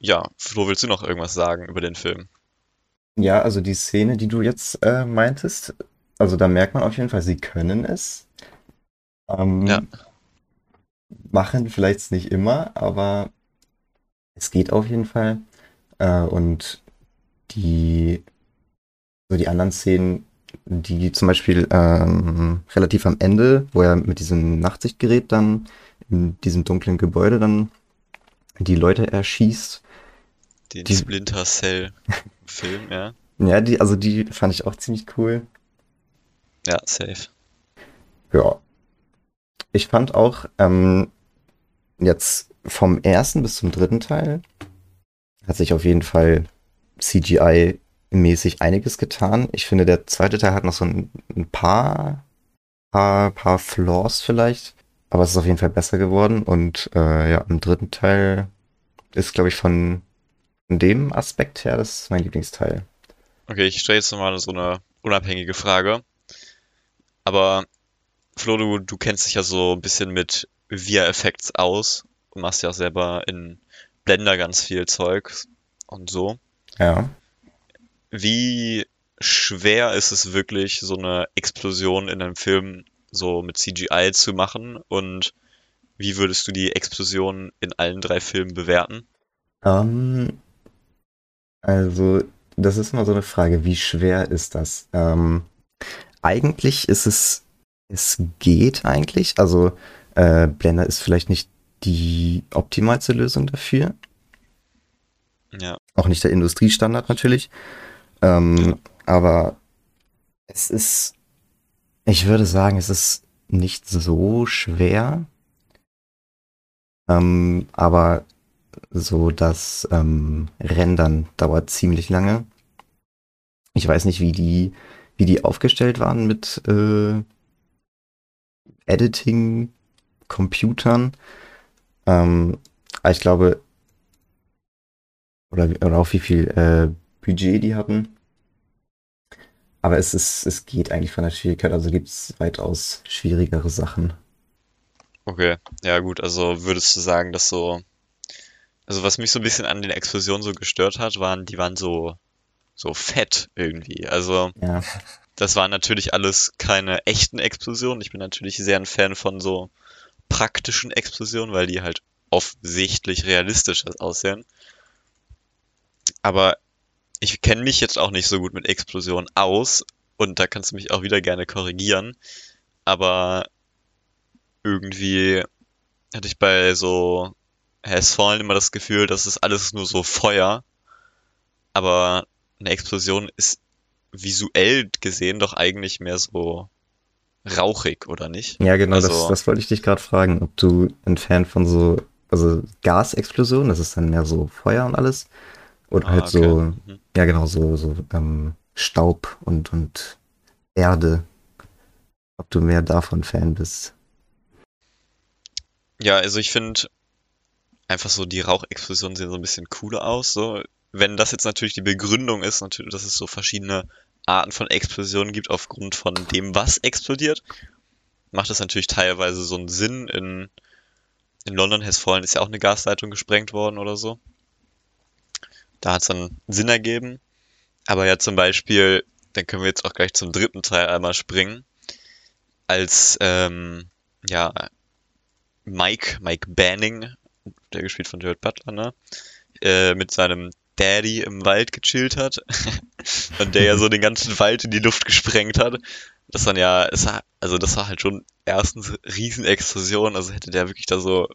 Speaker 2: Ja, Flo, willst du noch irgendwas sagen über den Film?
Speaker 3: Ja, also die Szene, die du jetzt äh, meintest, also da merkt man auf jeden Fall, sie können es. Ähm,
Speaker 2: Ja.
Speaker 3: Machen vielleicht nicht immer, aber es geht auf jeden Fall. Äh, und die, so die anderen Szenen, die zum Beispiel ähm, relativ am Ende, wo er mit diesem Nachtsichtgerät dann in diesem dunklen Gebäude dann die Leute erschießt.
Speaker 2: Den
Speaker 3: Die-
Speaker 2: Splinter Cell Film, ja.
Speaker 3: Ja, die, also die fand ich auch ziemlich cool.
Speaker 2: Ja, safe.
Speaker 3: Ja. Ich fand auch ähm, jetzt vom ersten bis zum dritten Teil hat sich auf jeden Fall CGI-mäßig einiges getan. Ich finde, der zweite Teil hat noch so ein, ein paar, paar, paar Flaws vielleicht, aber es ist auf jeden Fall besser geworden. Und äh, ja, im dritten Teil ist, glaube ich, von, dem Aspekt her, das ist mein Lieblingsteil.
Speaker 2: Okay, ich stelle jetzt nochmal so eine unabhängige Frage. Aber Flo, du, du kennst dich ja so ein bisschen mit VR-Effects aus und machst ja selber in Blender ganz viel Zeug und so.
Speaker 3: Ja.
Speaker 2: Wie schwer ist es wirklich, so eine Explosion in einem Film so mit CGI zu machen? Und wie würdest du die Explosion in allen drei Filmen bewerten?
Speaker 3: Ähm, also, das ist immer so eine Frage, wie schwer ist das? Ähm, eigentlich ist es, es geht eigentlich. Also, äh, Blender ist vielleicht nicht die optimalste Lösung dafür.
Speaker 2: Ja,
Speaker 3: Auch nicht der Industriestandard natürlich. Ähm, aber es ist, ich würde sagen, es ist nicht so schwer. Ähm, aber so das ähm, Rendern dauert ziemlich lange. Ich weiß nicht, wie die, wie die aufgestellt waren mit äh, Editing-Computern. Ähm, aber ich glaube, oder, oder auch wie viel äh, Budget die hatten. Aber es ist, es geht eigentlich von der Schwierigkeit, also gibt es weitaus schwierigere Sachen.
Speaker 2: Okay, ja gut, also würdest du sagen, dass so, also was mich so ein bisschen an den Explosionen so gestört hat, waren, die waren so, so fett irgendwie. Also
Speaker 3: Ja.
Speaker 2: das waren natürlich alles keine echten Explosionen. Ich bin natürlich sehr ein Fan von so praktischen Explosionen, weil die halt offensichtlich realistisch aussehen. Aber ich kenne mich jetzt auch nicht so gut mit Explosionen aus und da kannst du mich auch wieder gerne korrigieren. Aber irgendwie hatte ich bei so Has Fallen immer das Gefühl, das ist alles nur so Feuer. Aber eine Explosion ist visuell gesehen doch eigentlich mehr so rauchig, oder nicht?
Speaker 3: Ja, genau, das,
Speaker 2: Also-
Speaker 3: das wollte ich dich gerade fragen, ob du ein Fan von so, also Gasexplosionen, das ist dann mehr so Feuer und alles, oder
Speaker 2: Ah,
Speaker 3: halt
Speaker 2: okay.
Speaker 3: so,
Speaker 2: Mhm.
Speaker 3: Ja genau, so, so ähm, Staub und, und Erde. Ob du mehr davon Fan bist.
Speaker 2: Ja, also ich finde einfach so die Rauchexplosionen sehen so ein bisschen cooler aus. So, wenn das jetzt natürlich die Begründung ist, natürlich, dass es so verschiedene Arten von Explosionen gibt aufgrund von dem, was explodiert, macht das natürlich teilweise so einen Sinn. In, in London Has Fallen ist ja auch eine Gasleitung gesprengt worden oder so. Da hat es dann Sinn ergeben. Aber ja zum Beispiel, dann können wir jetzt auch gleich zum dritten Teil einmal springen. Als ähm, ja Mike, Mike Banning, der gespielt von Jared Butler, ne? Äh, mit seinem Daddy im Wald gechillt hat und der ja so den ganzen Wald in die Luft gesprengt hat. Das dann ja, also das war halt schon erstens Riesenexplosion, also hätte der wirklich da so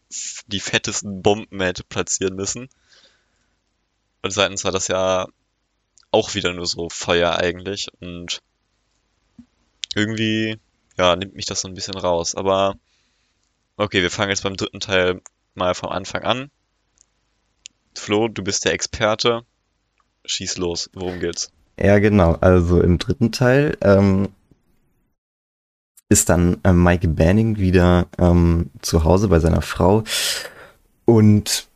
Speaker 2: die fettesten Bomben hätte platzieren müssen. Und zweitens war das ja auch wieder nur so Feuer eigentlich und irgendwie, ja, nimmt mich das so ein bisschen raus. Aber Okay, wir fangen jetzt beim dritten Teil mal vom Anfang an. Flo, du bist der Experte. Schieß los, worum geht's?
Speaker 3: Ja, genau. Also im dritten Teil ähm, ist dann äh, Mike Banning wieder ähm, zu Hause bei seiner Frau und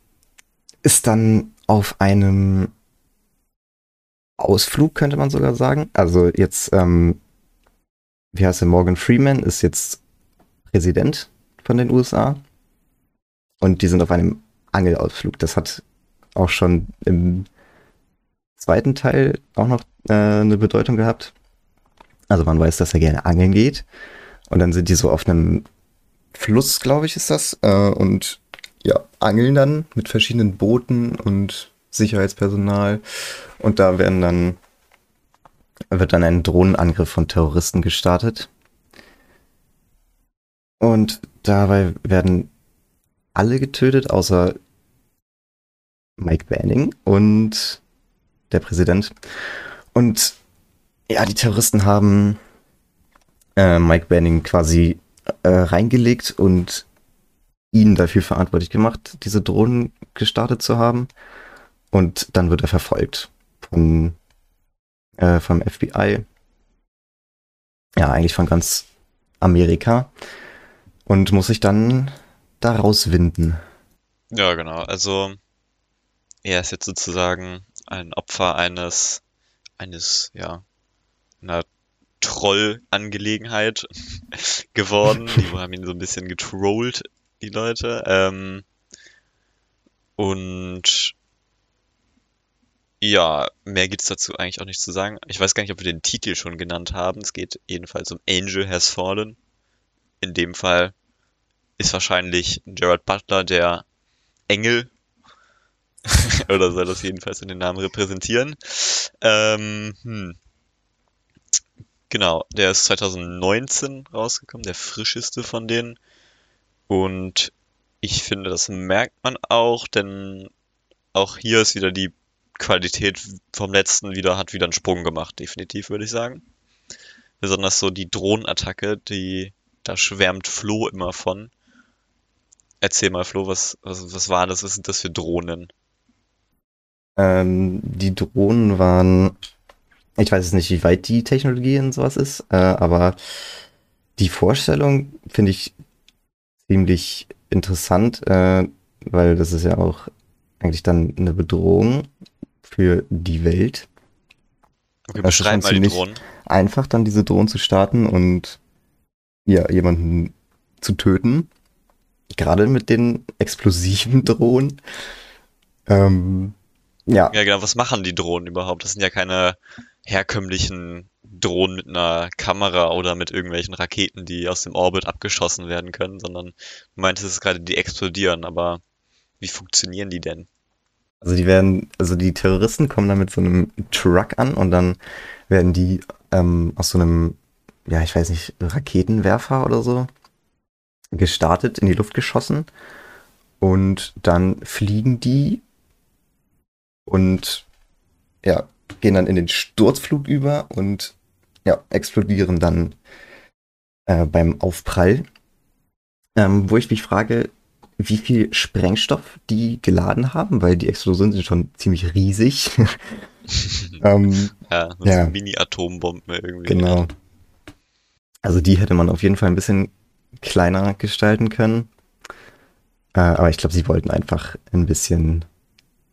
Speaker 3: ist dann auf einem Ausflug, könnte man sogar sagen. Also jetzt, ähm, wie heißt er, Morgan Freeman ist jetzt Präsident von den USA und die sind auf einem Angelausflug. Das hat auch schon im zweiten Teil auch noch äh, eine Bedeutung gehabt. Also man weiß, dass er gerne angeln geht. Und dann sind die so auf einem Fluss, glaube ich, ist das. Äh, und ja, angeln dann mit verschiedenen Booten und Sicherheitspersonal. Und da werden dann wird dann ein Drohnenangriff von Terroristen gestartet. Und dabei werden alle getötet, außer Mike Banning und der Präsident. Und ja, die Terroristen haben äh, Mike Banning quasi äh, reingelegt und ihn dafür verantwortlich gemacht, diese Drohnen gestartet zu haben. Und dann wird er verfolgt von, äh, vom FBI. Ja, eigentlich von ganz Amerika. Und muss sich dann da rauswinden.
Speaker 2: Ja, genau. Also, er ist jetzt sozusagen ein Opfer eines, eines, ja, einer Troll-Angelegenheit geworden. Die haben ihn so ein bisschen getrollt, die Leute. Ähm, und ja, mehr gibt's dazu eigentlich auch nicht zu sagen. Ich weiß gar nicht, ob wir den Titel schon genannt haben. Es geht jedenfalls um Angel Has Fallen. In dem Fall ist wahrscheinlich Gerard Butler der Engel. Oder soll das jedenfalls in den Namen repräsentieren. Ähm, hm. Genau, der ist 2019 rausgekommen, der frischeste von denen. Und ich finde, das merkt man auch, denn auch hier ist wieder die Qualität vom letzten wieder, hat wieder einen Sprung gemacht, definitiv, würde ich sagen. Besonders so die Drohnenattacke, die, da schwärmt Flo immer von. Erzähl mal, Flo, was, was, was war das? Was sind das für Drohnen?
Speaker 3: Ähm, die Drohnen waren, ich weiß jetzt nicht, wie weit die Technologie in sowas ist, äh, aber die Vorstellung finde ich ziemlich interessant, äh, weil das ist ja auch eigentlich dann eine Bedrohung für die Welt.
Speaker 2: Okay,
Speaker 3: Das ist
Speaker 2: beschreib
Speaker 3: schon ziemlich-
Speaker 2: Drohnen.
Speaker 3: Einfach dann diese Drohnen zu starten und ja, jemanden zu töten. gerade mit den explosiven Drohnen. Ähm, ja.
Speaker 2: Ja, genau. Was machen die Drohnen überhaupt? Das sind ja keine herkömmlichen Drohnen mit einer Kamera oder mit irgendwelchen Raketen, die aus dem Orbit abgeschossen werden können, sondern du meintest es gerade, die explodieren, aber wie funktionieren die denn?
Speaker 3: Also die werden, also die Terroristen kommen dann mit so einem Truck an und dann werden die ähm, aus so einem, ja, ich weiß nicht, Raketenwerfer oder so gestartet, in die Luft geschossen und dann fliegen die und ja, gehen dann in den Sturzflug über und ja, explodieren dann äh, beim Aufprall. Ähm, wo ich mich frage, wie viel Sprengstoff die geladen haben, weil die Explosionen sind schon ziemlich riesig.
Speaker 2: ähm, ja, ja. Mini-Atombomben irgendwie.
Speaker 3: Genau. Also die hätte man auf jeden Fall ein bisschen kleiner gestalten können. Äh, aber ich glaube, sie wollten einfach ein bisschen,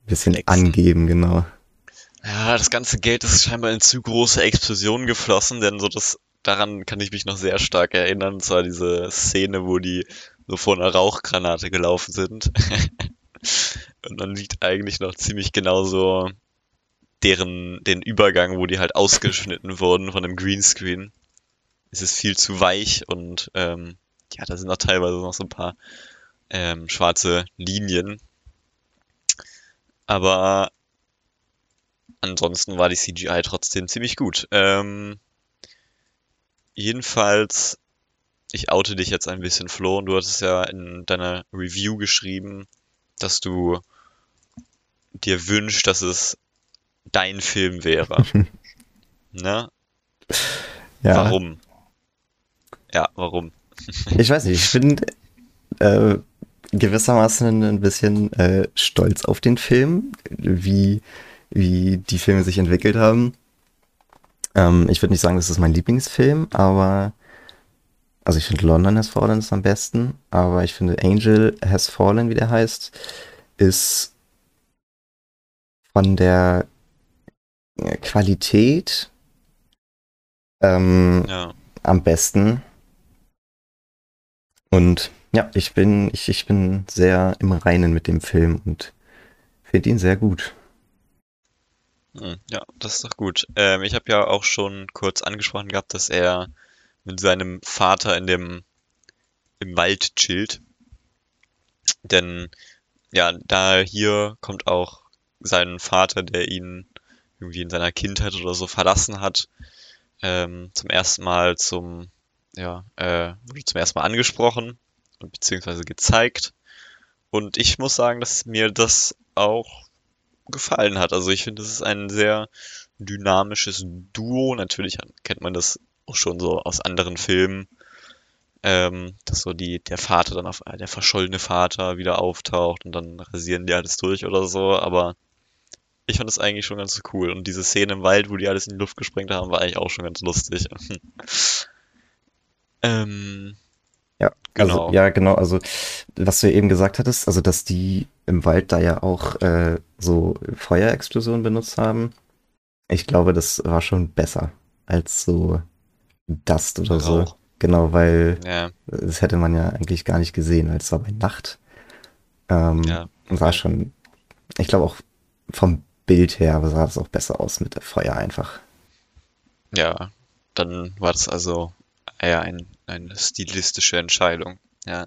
Speaker 3: bisschen angeben, genau.
Speaker 2: Ja, das ganze Geld ist scheinbar in zu große Explosionen geflossen, denn so das, daran kann ich mich noch sehr stark erinnern. Und zwar diese Szene, wo die so vor einer Rauchgranate gelaufen sind. Und man sieht eigentlich noch ziemlich genau so deren, den Übergang, wo die halt ausgeschnitten wurden von dem Greenscreen. Es ist viel zu weich und ähm, ja, da sind auch teilweise noch so ein paar ähm, schwarze Linien. Aber ansonsten war die CGI trotzdem ziemlich gut. Ähm, jedenfalls, ich oute dich jetzt ein bisschen, Flo, und du hattest ja in deiner Review geschrieben, dass du dir wünschst, dass es dein Film wäre. ne? Ja. Warum? Ja, warum?
Speaker 3: ich weiß nicht, ich bin äh, gewissermaßen ein bisschen äh, stolz auf den Film, wie wie die Filme sich entwickelt haben. Ähm, ich würde nicht sagen, das ist mein Lieblingsfilm, aber also ich finde London Has Fallen ist am besten, aber ich finde Angel Has Fallen, wie der heißt, ist von der Qualität ähm, ja. am besten. Und ja, ich bin, ich, ich bin sehr im Reinen mit dem Film und finde ihn sehr gut.
Speaker 2: Hm, ja, das ist doch gut. Ähm, ich habe ja auch schon kurz angesprochen gehabt, dass er mit seinem Vater in dem im Wald chillt. Denn ja, da hier kommt auch sein Vater, der ihn irgendwie in seiner Kindheit oder so verlassen hat, ähm, zum ersten Mal zum, ja, äh, wurde zum ersten Mal angesprochen und beziehungsweise gezeigt. Und ich muss sagen, dass mir das auch gefallen hat. Also ich finde, es ist ein sehr dynamisches Duo. Natürlich kennt man das auch schon so aus anderen Filmen, ähm, dass so die, der Vater dann auf, der verschollene Vater wieder auftaucht und dann rasieren die alles durch oder so, aber ich fand das eigentlich schon ganz cool. Und diese Szene im Wald, wo die alles in die Luft gesprengt haben, war eigentlich auch schon ganz lustig.
Speaker 3: ähm, ja, genau. Also, ja, genau. Also, was du ja eben gesagt hattest, also, dass die im Wald da ja auch äh, so Feuerexplosionen benutzt haben. Ich glaube, das war schon besser als so Dust oder Rauch. so. Genau, weil ja. das hätte man ja eigentlich gar nicht gesehen, weil es war bei Nacht. Ähm, ja. War schon, ich glaube auch vom Bild her sah es auch besser aus mit der Feuer einfach.
Speaker 2: Ja, dann war das also eher ein eine stilistische Entscheidung. Ja,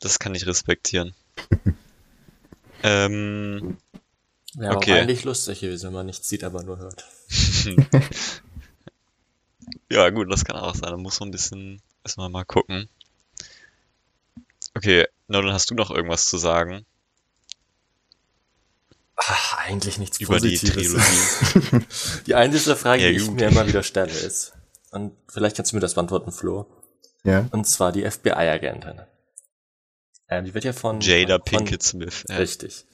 Speaker 2: das kann ich respektieren.
Speaker 1: ähm, ja, okay. aber eigentlich lustig gewesen, wenn man nichts sieht, aber nur hört.
Speaker 2: ja, gut, das kann auch sein. Da muss man ein bisschen erstmal mal gucken. Okay, Nolan, hast du noch irgendwas zu sagen?
Speaker 1: Ach, eigentlich nichts Über Positives. die Trilogie. die einzige Frage, ja, die ich mir immer wieder stelle, ist, und vielleicht kannst du mir das beantworten, Flo. Ja. Und zwar die FBI-Agentin. Ähm, die wird ja von
Speaker 2: Jada von, Pinkett Smith.
Speaker 1: Ja. Richtig.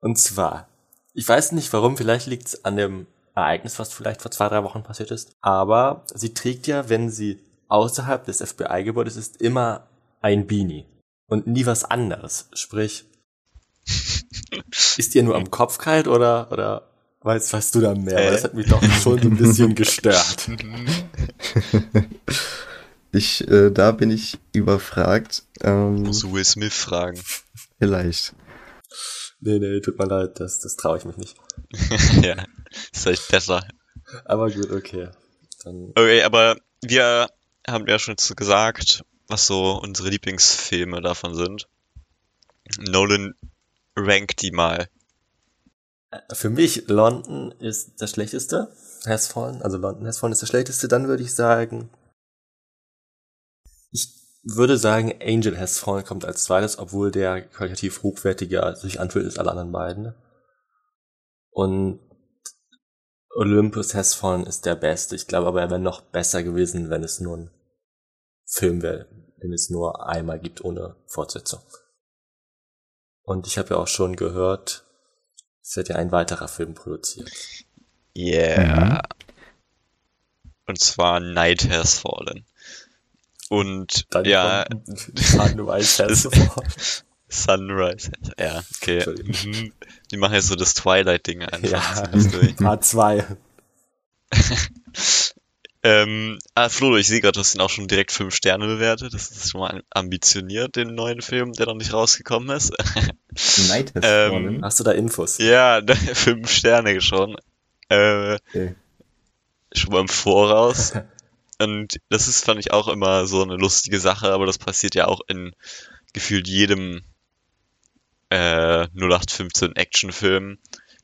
Speaker 1: Und zwar, ich weiß nicht warum, vielleicht liegt es an dem Ereignis, was vielleicht vor zwei, drei Wochen passiert ist. Aber sie trägt ja, wenn sie außerhalb des FBI-Gebäudes ist, immer ein Beanie. Und nie was anderes. Sprich, ist ihr nur am Kopf kalt oder, oder weißt, weißt du da mehr? Äh. das hat mich doch schon so ein bisschen gestört.
Speaker 3: Ich, äh, da bin ich überfragt. Ähm,
Speaker 2: Muss Will Smith fragen.
Speaker 3: vielleicht.
Speaker 1: Nee, nee, tut mir leid, das, das traue ich mich nicht.
Speaker 2: ja, ist vielleicht besser.
Speaker 1: Aber gut, okay. Dann,
Speaker 2: Okay, aber wir haben ja schon gesagt, was so unsere Lieblingsfilme davon sind. Nolan rankt die mal.
Speaker 1: Für mich, London ist das schlechteste. Has Fallen, also London Has Fallen ist das schlechteste. Dann würde ich sagen, ich würde sagen, Angel Has Fallen kommt als zweites, obwohl der qualitativ hochwertiger sich anfühlt als alle anderen beiden. Und Olympus Has Fallen ist der beste. Ich glaube aber, er wäre noch besser gewesen, wenn es nur ein Film wäre, den es nur einmal gibt ohne Fortsetzung. Und ich habe ja auch schon gehört, es wird ja ein weiterer Film produziert.
Speaker 2: Yeah. Und zwar Night Has Fallen. Und
Speaker 1: Dann
Speaker 2: ja,
Speaker 1: Sunrise Has Fallen.
Speaker 2: Sunrise. Ja, okay. Mhm. Die machen jetzt so das Twilight-Ding einfach.
Speaker 1: Ja. Part 2.
Speaker 2: Ähm, ah, Frodo, ich sehe gerade, du hast ihn auch schon direkt fünf Sterne bewertet. Das ist schon mal ambitioniert, den neuen Film, der noch nicht rausgekommen ist.
Speaker 3: Night has
Speaker 2: Ähm.
Speaker 1: Hast du da Infos?
Speaker 2: ja, fünf Sterne schon. Äh,
Speaker 3: Okay.
Speaker 2: schon mal im Voraus. Und das ist, fand ich auch immer so eine lustige Sache, aber das passiert ja auch in gefühlt jedem äh, 0815 Actionfilm,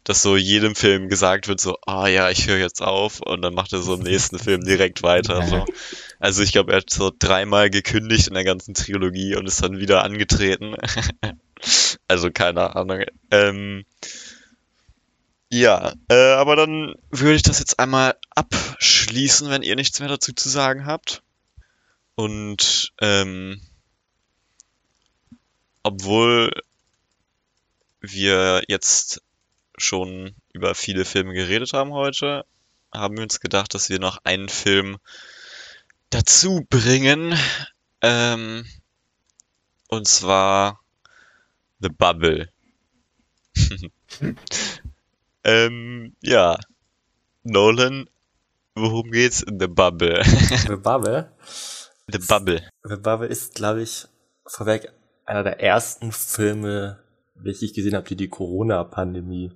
Speaker 2: dass so jedem Film gesagt wird, so, ah ja, ich höre jetzt auf und dann macht er so im nächsten Film direkt weiter. So. Also ich glaube, er hat so dreimal gekündigt in der ganzen Trilogie und ist dann wieder angetreten. also keine Ahnung. Ähm, ja, äh, aber dann würde ich das jetzt einmal abschließen, wenn ihr nichts mehr dazu zu sagen habt. Und ähm, obwohl wir jetzt schon über viele Filme geredet haben heute, haben wir uns gedacht, dass wir noch einen Film dazu bringen. Ähm, und zwar The Bubble. ähm, ja. Nolan, worum geht's in The Bubble?
Speaker 1: The Bubble.
Speaker 2: The Bubble.
Speaker 1: The Bubble ist, glaube ich, vorweg einer der ersten Filme, welche ich gesehen habe, die die Corona-Pandemie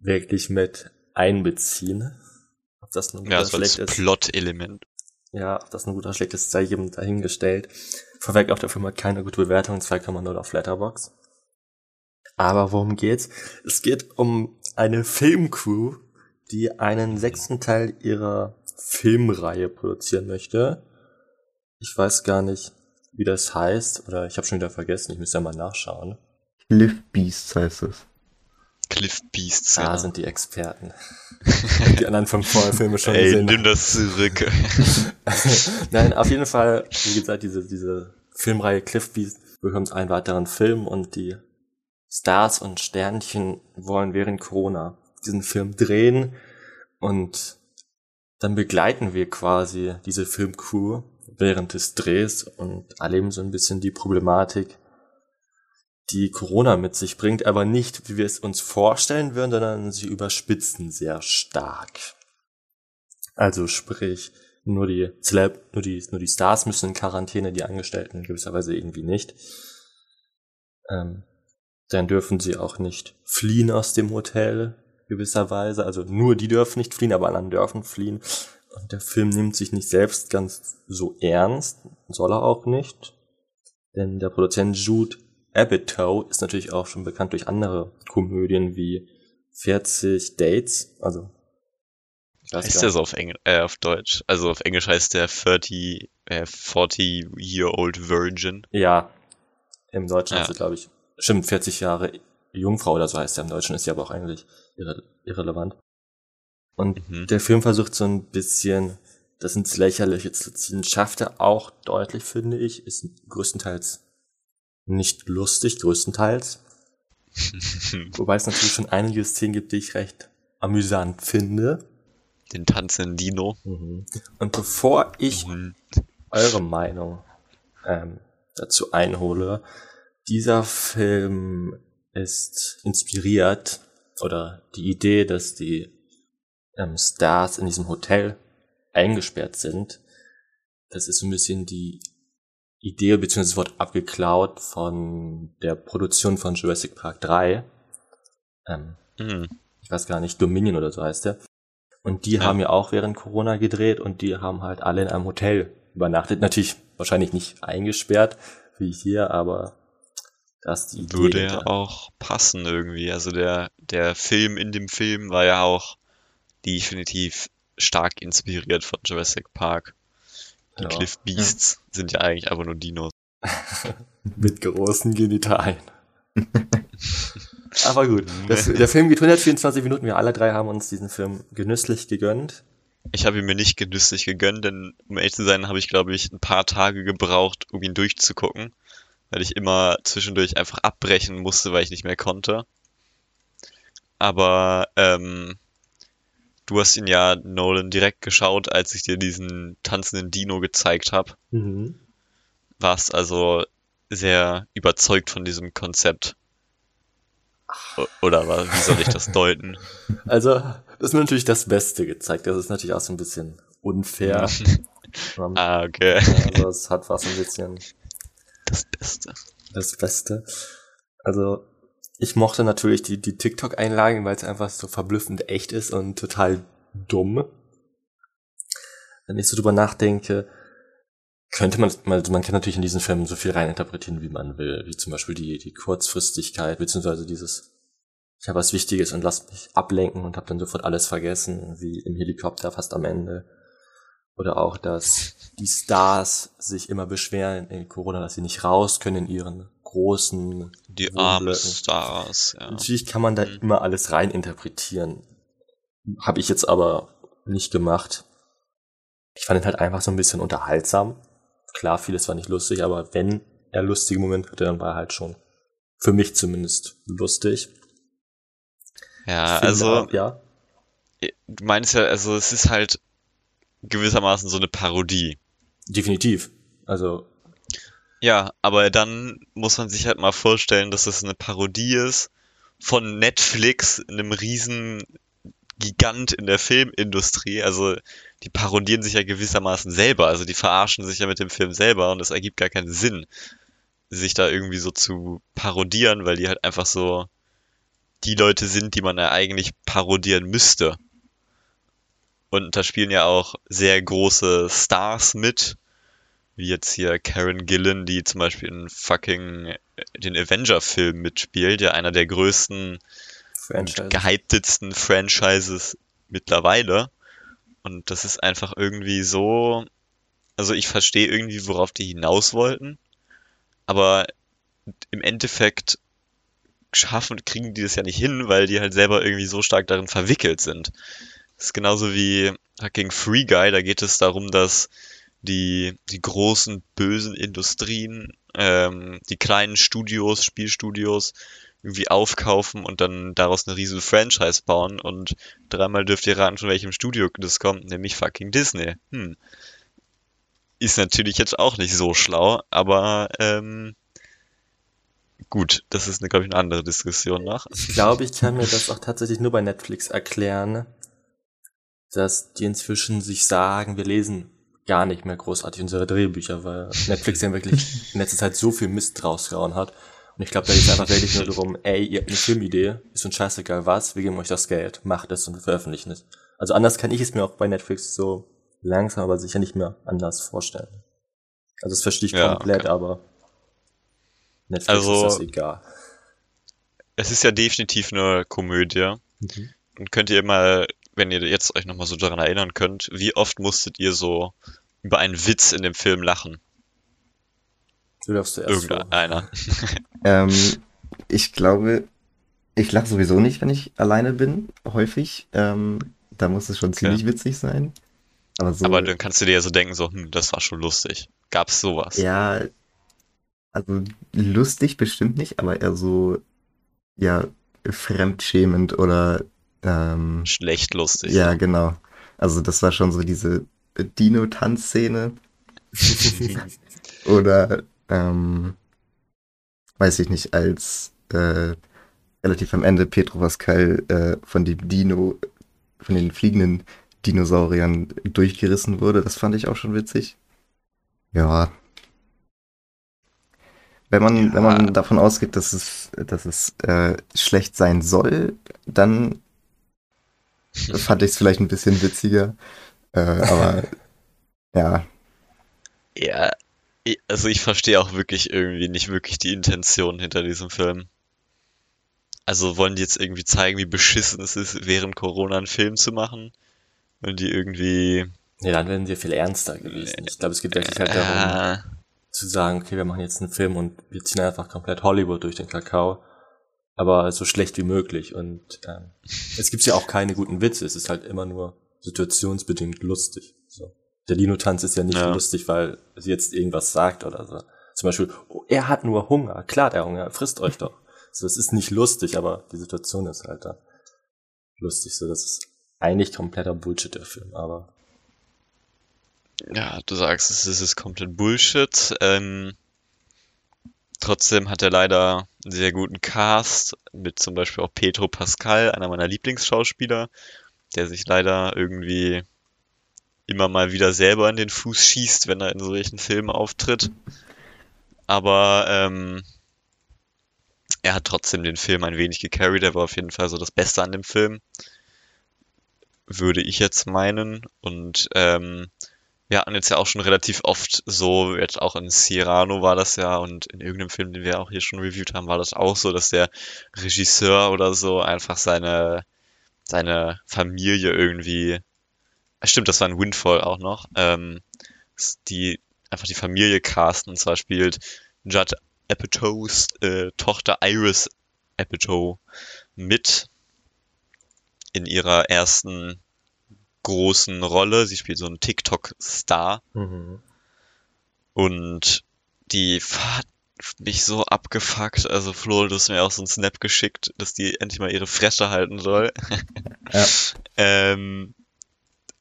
Speaker 1: wirklich mit einbeziehen. Ob das ein guter
Speaker 2: Ja, das das
Speaker 1: schlecht ist,
Speaker 2: Plot-Element.
Speaker 1: ja, ob das ein guter oder schlecht ist, sei jedem dahingestellt. Vorweg auch der Film hat keine gute Bewertung, 2,0 auf Letterbox. Aber worum geht's? Es geht um eine Filmcrew, die einen sechsten Teil ihrer Filmreihe produzieren möchte. Ich weiß gar nicht, wie das heißt, oder ich habe schon wieder vergessen, ich müsste ja mal nachschauen.
Speaker 3: Cliff Beasts heißt es.
Speaker 2: Cliff Beasts.
Speaker 1: Da
Speaker 2: genau.
Speaker 1: sind die Experten. die anderen fünf Filme schon
Speaker 2: Ey,
Speaker 1: gesehen.
Speaker 2: nimm das zurück.
Speaker 1: Nein, auf jeden Fall, wie gesagt, diese, diese Filmreihe Cliff Beast bekommt einen weiteren Film und die Stars und Sternchen wollen während Corona diesen Film drehen und dann begleiten wir quasi diese Filmcrew während des Drehs und erleben so ein bisschen die Problematik, die Corona mit sich bringt, aber nicht, wie wir es uns vorstellen würden, sondern sie überspitzen sehr stark. Also sprich, nur die Celeb, nur die, nur die Stars müssen in Quarantäne, die Angestellten in gewisser Weise irgendwie nicht. Ähm, dann dürfen sie auch nicht fliehen aus dem Hotel, gewisserweise. Also nur die dürfen nicht fliehen, aber anderen dürfen fliehen. Und der Film nimmt sich nicht selbst ganz so ernst, soll er auch nicht. Denn der Produzent Jude Apatow ist natürlich auch schon bekannt durch andere Komödien wie 40 Dates, also weiß
Speaker 2: Heißt der so auf, Engl äh, auf Deutsch? Also auf Englisch heißt der 30, äh, 40 Year Old Virgin.
Speaker 1: Ja, im Deutschen
Speaker 2: Ja.
Speaker 1: ist sie, glaube ich, stimmt, 40 Jahre Jungfrau oder so heißt er im Deutschen, ist sie aber auch eigentlich irre irrelevant. Und
Speaker 2: Mhm.
Speaker 1: der Film versucht so ein bisschen das ins Lächerliche zu ziehen. Schafft er auch deutlich, finde ich. Ist größtenteils nicht lustig, größtenteils. Wobei es natürlich schon einige Szenen gibt, die ich recht amüsant finde.
Speaker 2: Den tanzenden Dino.
Speaker 1: Mhm. Und bevor ich
Speaker 2: Mhm.
Speaker 1: eure Meinung ähm, dazu einhole. Dieser Film ist inspiriert oder die Idee, dass die ähm, Stars in diesem Hotel eingesperrt sind. Das ist so ein bisschen die Idee bzw. das Wort abgeklaut von der Produktion von Jurassic Park 3. Ähm,
Speaker 2: Hm.
Speaker 1: ich weiß gar nicht, Dominion oder so heißt der. Und die
Speaker 2: Ja.
Speaker 1: haben ja auch während Corona gedreht und die haben halt alle in einem Hotel übernachtet. Natürlich wahrscheinlich nicht eingesperrt wie hier, aber das.
Speaker 2: Würde ja auch passen irgendwie. Also der, der Film in dem Film war ja auch definitiv stark inspiriert von Jurassic Park. Die
Speaker 1: Ja.
Speaker 2: Cliff Beasts sind ja eigentlich einfach nur Dinos.
Speaker 1: Mit großen Genitalien. Aber gut, das, der Film geht 124 Minuten. Wir alle drei haben uns diesen Film genüsslich gegönnt.
Speaker 2: Ich habe ihn mir nicht genüsslich gegönnt, denn um ehrlich zu sein, habe ich, glaube ich, ein paar Tage gebraucht, um ihn durchzugucken, weil ich immer zwischendurch einfach abbrechen musste, weil ich nicht mehr konnte. Aber ähm, du hast ihn ja, Nolan, direkt geschaut, als ich dir diesen tanzenden Dino gezeigt habe.
Speaker 1: Mhm.
Speaker 2: Warst also sehr überzeugt von diesem Konzept. O- Oder wie soll ich das deuten?
Speaker 1: Also, das ist mir natürlich das Beste gezeigt. Das ist natürlich auch so ein bisschen unfair.
Speaker 2: Ah, okay.
Speaker 1: Also, es hat was ein bisschen
Speaker 2: Das Beste.
Speaker 1: das Beste. Also, ich mochte natürlich die, die TikTok-Einlagen, weil es einfach so verblüffend echt ist und total dumm. Wenn ich so drüber nachdenke, könnte man, also man kann natürlich in diesen Filmen so viel reininterpretieren, wie man will, wie zum Beispiel die, die Kurzfristigkeit, beziehungsweise dieses, ich habe was Wichtiges und lasst mich ablenken und habe dann sofort alles vergessen, wie im Helikopter fast am Ende. Oder auch, dass die Stars sich immer beschweren in Corona, dass sie nicht raus können in ihren großen
Speaker 2: Die armen. Stars, ja.
Speaker 1: Natürlich kann man da
Speaker 2: Mhm.
Speaker 1: immer alles rein interpretieren. Habe ich jetzt aber nicht gemacht. Ich fand ihn halt einfach so ein bisschen unterhaltsam. Klar, vieles war nicht lustig, aber wenn er lustige Momente hatte, dann war er halt schon für mich zumindest lustig.
Speaker 2: Ja, also,
Speaker 1: auch, ja.
Speaker 2: du meinst ja, also es ist halt gewissermaßen so eine Parodie.
Speaker 1: Definitiv. Also,
Speaker 2: Ja, aber dann muss man sich halt mal vorstellen, dass das eine Parodie ist von Netflix, einem riesen Gigant in der Filmindustrie. Also die parodieren sich ja gewissermaßen selber. Also die verarschen sich ja mit dem Film selber und es ergibt gar keinen Sinn, sich da irgendwie so zu parodieren, weil die halt einfach so die Leute sind, die man ja eigentlich parodieren müsste. Und da spielen ja auch sehr große Stars mit, wie jetzt hier Karen Gillan, die zum Beispiel in fucking äh, den Avenger-Film mitspielt, ja einer der größten
Speaker 1: Franchise.
Speaker 2: und gehyptetsten Franchises mittlerweile. Und das ist einfach irgendwie so, also ich verstehe irgendwie, worauf die hinaus wollten, aber im Endeffekt schaffen, kriegen die das ja nicht hin, weil die halt selber irgendwie so stark darin verwickelt sind. Das ist genauso wie fucking Free Guy, da geht es darum, dass die, die großen bösen Industrien, ähm, die kleinen Studios, Spielstudios irgendwie aufkaufen und dann daraus eine riesen Franchise bauen und dreimal dürft ihr raten, von welchem Studio das kommt, nämlich fucking Disney. Hm. Ist natürlich jetzt auch nicht so schlau, aber ähm, gut, das ist, glaube ich, eine andere Diskussion noch.
Speaker 1: Ich glaube, ich kann mir das auch tatsächlich nur bei Netflix erklären, dass die inzwischen sich sagen, wir lesen gar nicht mehr großartig unsere Drehbücher, weil Netflix ja wirklich in letzter Zeit so viel Mist rausgehauen hat. Und ich glaube, da geht es einfach wirklich nur darum, ey, ihr habt eine Filmidee, ist uns scheißegal was, wir geben euch das Geld, macht es und wir veröffentlichen es. Also anders kann ich es mir auch bei Netflix so langsam, aber sicher nicht mehr anders vorstellen. Also das verstehe ich
Speaker 2: Ja,
Speaker 1: komplett,
Speaker 2: okay.
Speaker 1: aber Netflix
Speaker 2: Also-
Speaker 1: ist das egal.
Speaker 2: Es ist ja definitiv eine Komödie.
Speaker 1: Mhm.
Speaker 2: Und könnt ihr mal, wenn ihr jetzt euch nochmal so daran erinnern könnt, wie oft musstet ihr so über einen Witz in dem Film lachen?
Speaker 1: Du darfst zuerst.
Speaker 2: Irgendeiner.
Speaker 3: Ähm, ich glaube, ich lache sowieso nicht, wenn ich alleine bin, häufig. Ähm, da muss es schon ziemlich witzig sein. Aber so,
Speaker 2: Aber dann kannst du dir ja so denken, so, hm, das war schon lustig. Gab's sowas?
Speaker 3: ja, also lustig bestimmt nicht, aber eher so, ja, fremdschämend oder, ähm,
Speaker 2: Schlecht lustig.
Speaker 3: ja, genau. Also das war schon so diese Dino-Tanzszene. Oder, ähm, weiß ich nicht, als äh, relativ am Ende Petro Pascal äh, von dem Dino, von den fliegenden Dinosauriern durchgerissen wurde. Das fand ich auch schon witzig. Ja, wenn man,
Speaker 2: Ja.
Speaker 3: wenn man davon ausgeht, dass es, dass es äh, schlecht sein soll, dann fand ich es vielleicht ein bisschen witziger. Äh, aber ja,
Speaker 2: Ja, i- also ich verstehe auch wirklich irgendwie nicht wirklich die Intention hinter diesem Film. Also wollen die jetzt irgendwie zeigen, wie beschissen es ist, während Corona einen Film zu machen? Wollen die irgendwie
Speaker 1: Nee, dann wären wir viel ernster gewesen. Ich glaube, es geht wirklich halt darum,
Speaker 2: äh,
Speaker 1: zu sagen, okay, wir machen jetzt einen Film und wir ziehen einfach komplett Hollywood durch den Kakao, aber so schlecht wie möglich. Und ähm, es gibt ja auch keine guten Witze, es ist halt immer nur situationsbedingt lustig. So. Der Dino-Tanz ist ja nicht
Speaker 2: Ja.
Speaker 1: lustig, weil sie jetzt irgendwas sagt oder so. Zum Beispiel, oh, er hat nur Hunger. Klar, der Hunger, frisst euch doch. So, es ist nicht lustig, aber die Situation ist halt da lustig. So, das ist eigentlich kompletter Bullshit, der Film, aber
Speaker 2: Ja, du sagst, es ist, es ist komplett Bullshit. Ähm, trotzdem hat er leider einen sehr guten Cast mit zum Beispiel auch Pedro Pascal, einer meiner Lieblingsschauspieler, der sich leider irgendwie immer mal wieder selber in den Fuß schießt, wenn er in solchen Filmen auftritt. Aber ähm, er hat trotzdem den Film ein wenig gecarried. Er war auf jeden Fall so das Beste an dem Film, würde ich jetzt meinen. Und ähm, wir hatten jetzt ja auch schon relativ oft so, jetzt auch in Cyrano war das ja und in irgendeinem Film, den wir auch hier schon reviewed haben, war das auch so, dass der Regisseur oder so einfach seine, seine Familie irgendwie, Ah, stimmt, das war ein Windfall auch noch, ähm, die einfach die Familie casten. Und zwar spielt Judd Apatows äh, Tochter Iris Apatow mit in ihrer ersten großen Rolle. Sie spielt so einen TikTok-Star
Speaker 1: mhm.
Speaker 2: und die hat mich so abgefuckt. Also Flo, du hast mir auch so einen Snap geschickt, dass die endlich mal ihre Fresse halten soll.
Speaker 3: Ja.
Speaker 2: ähm,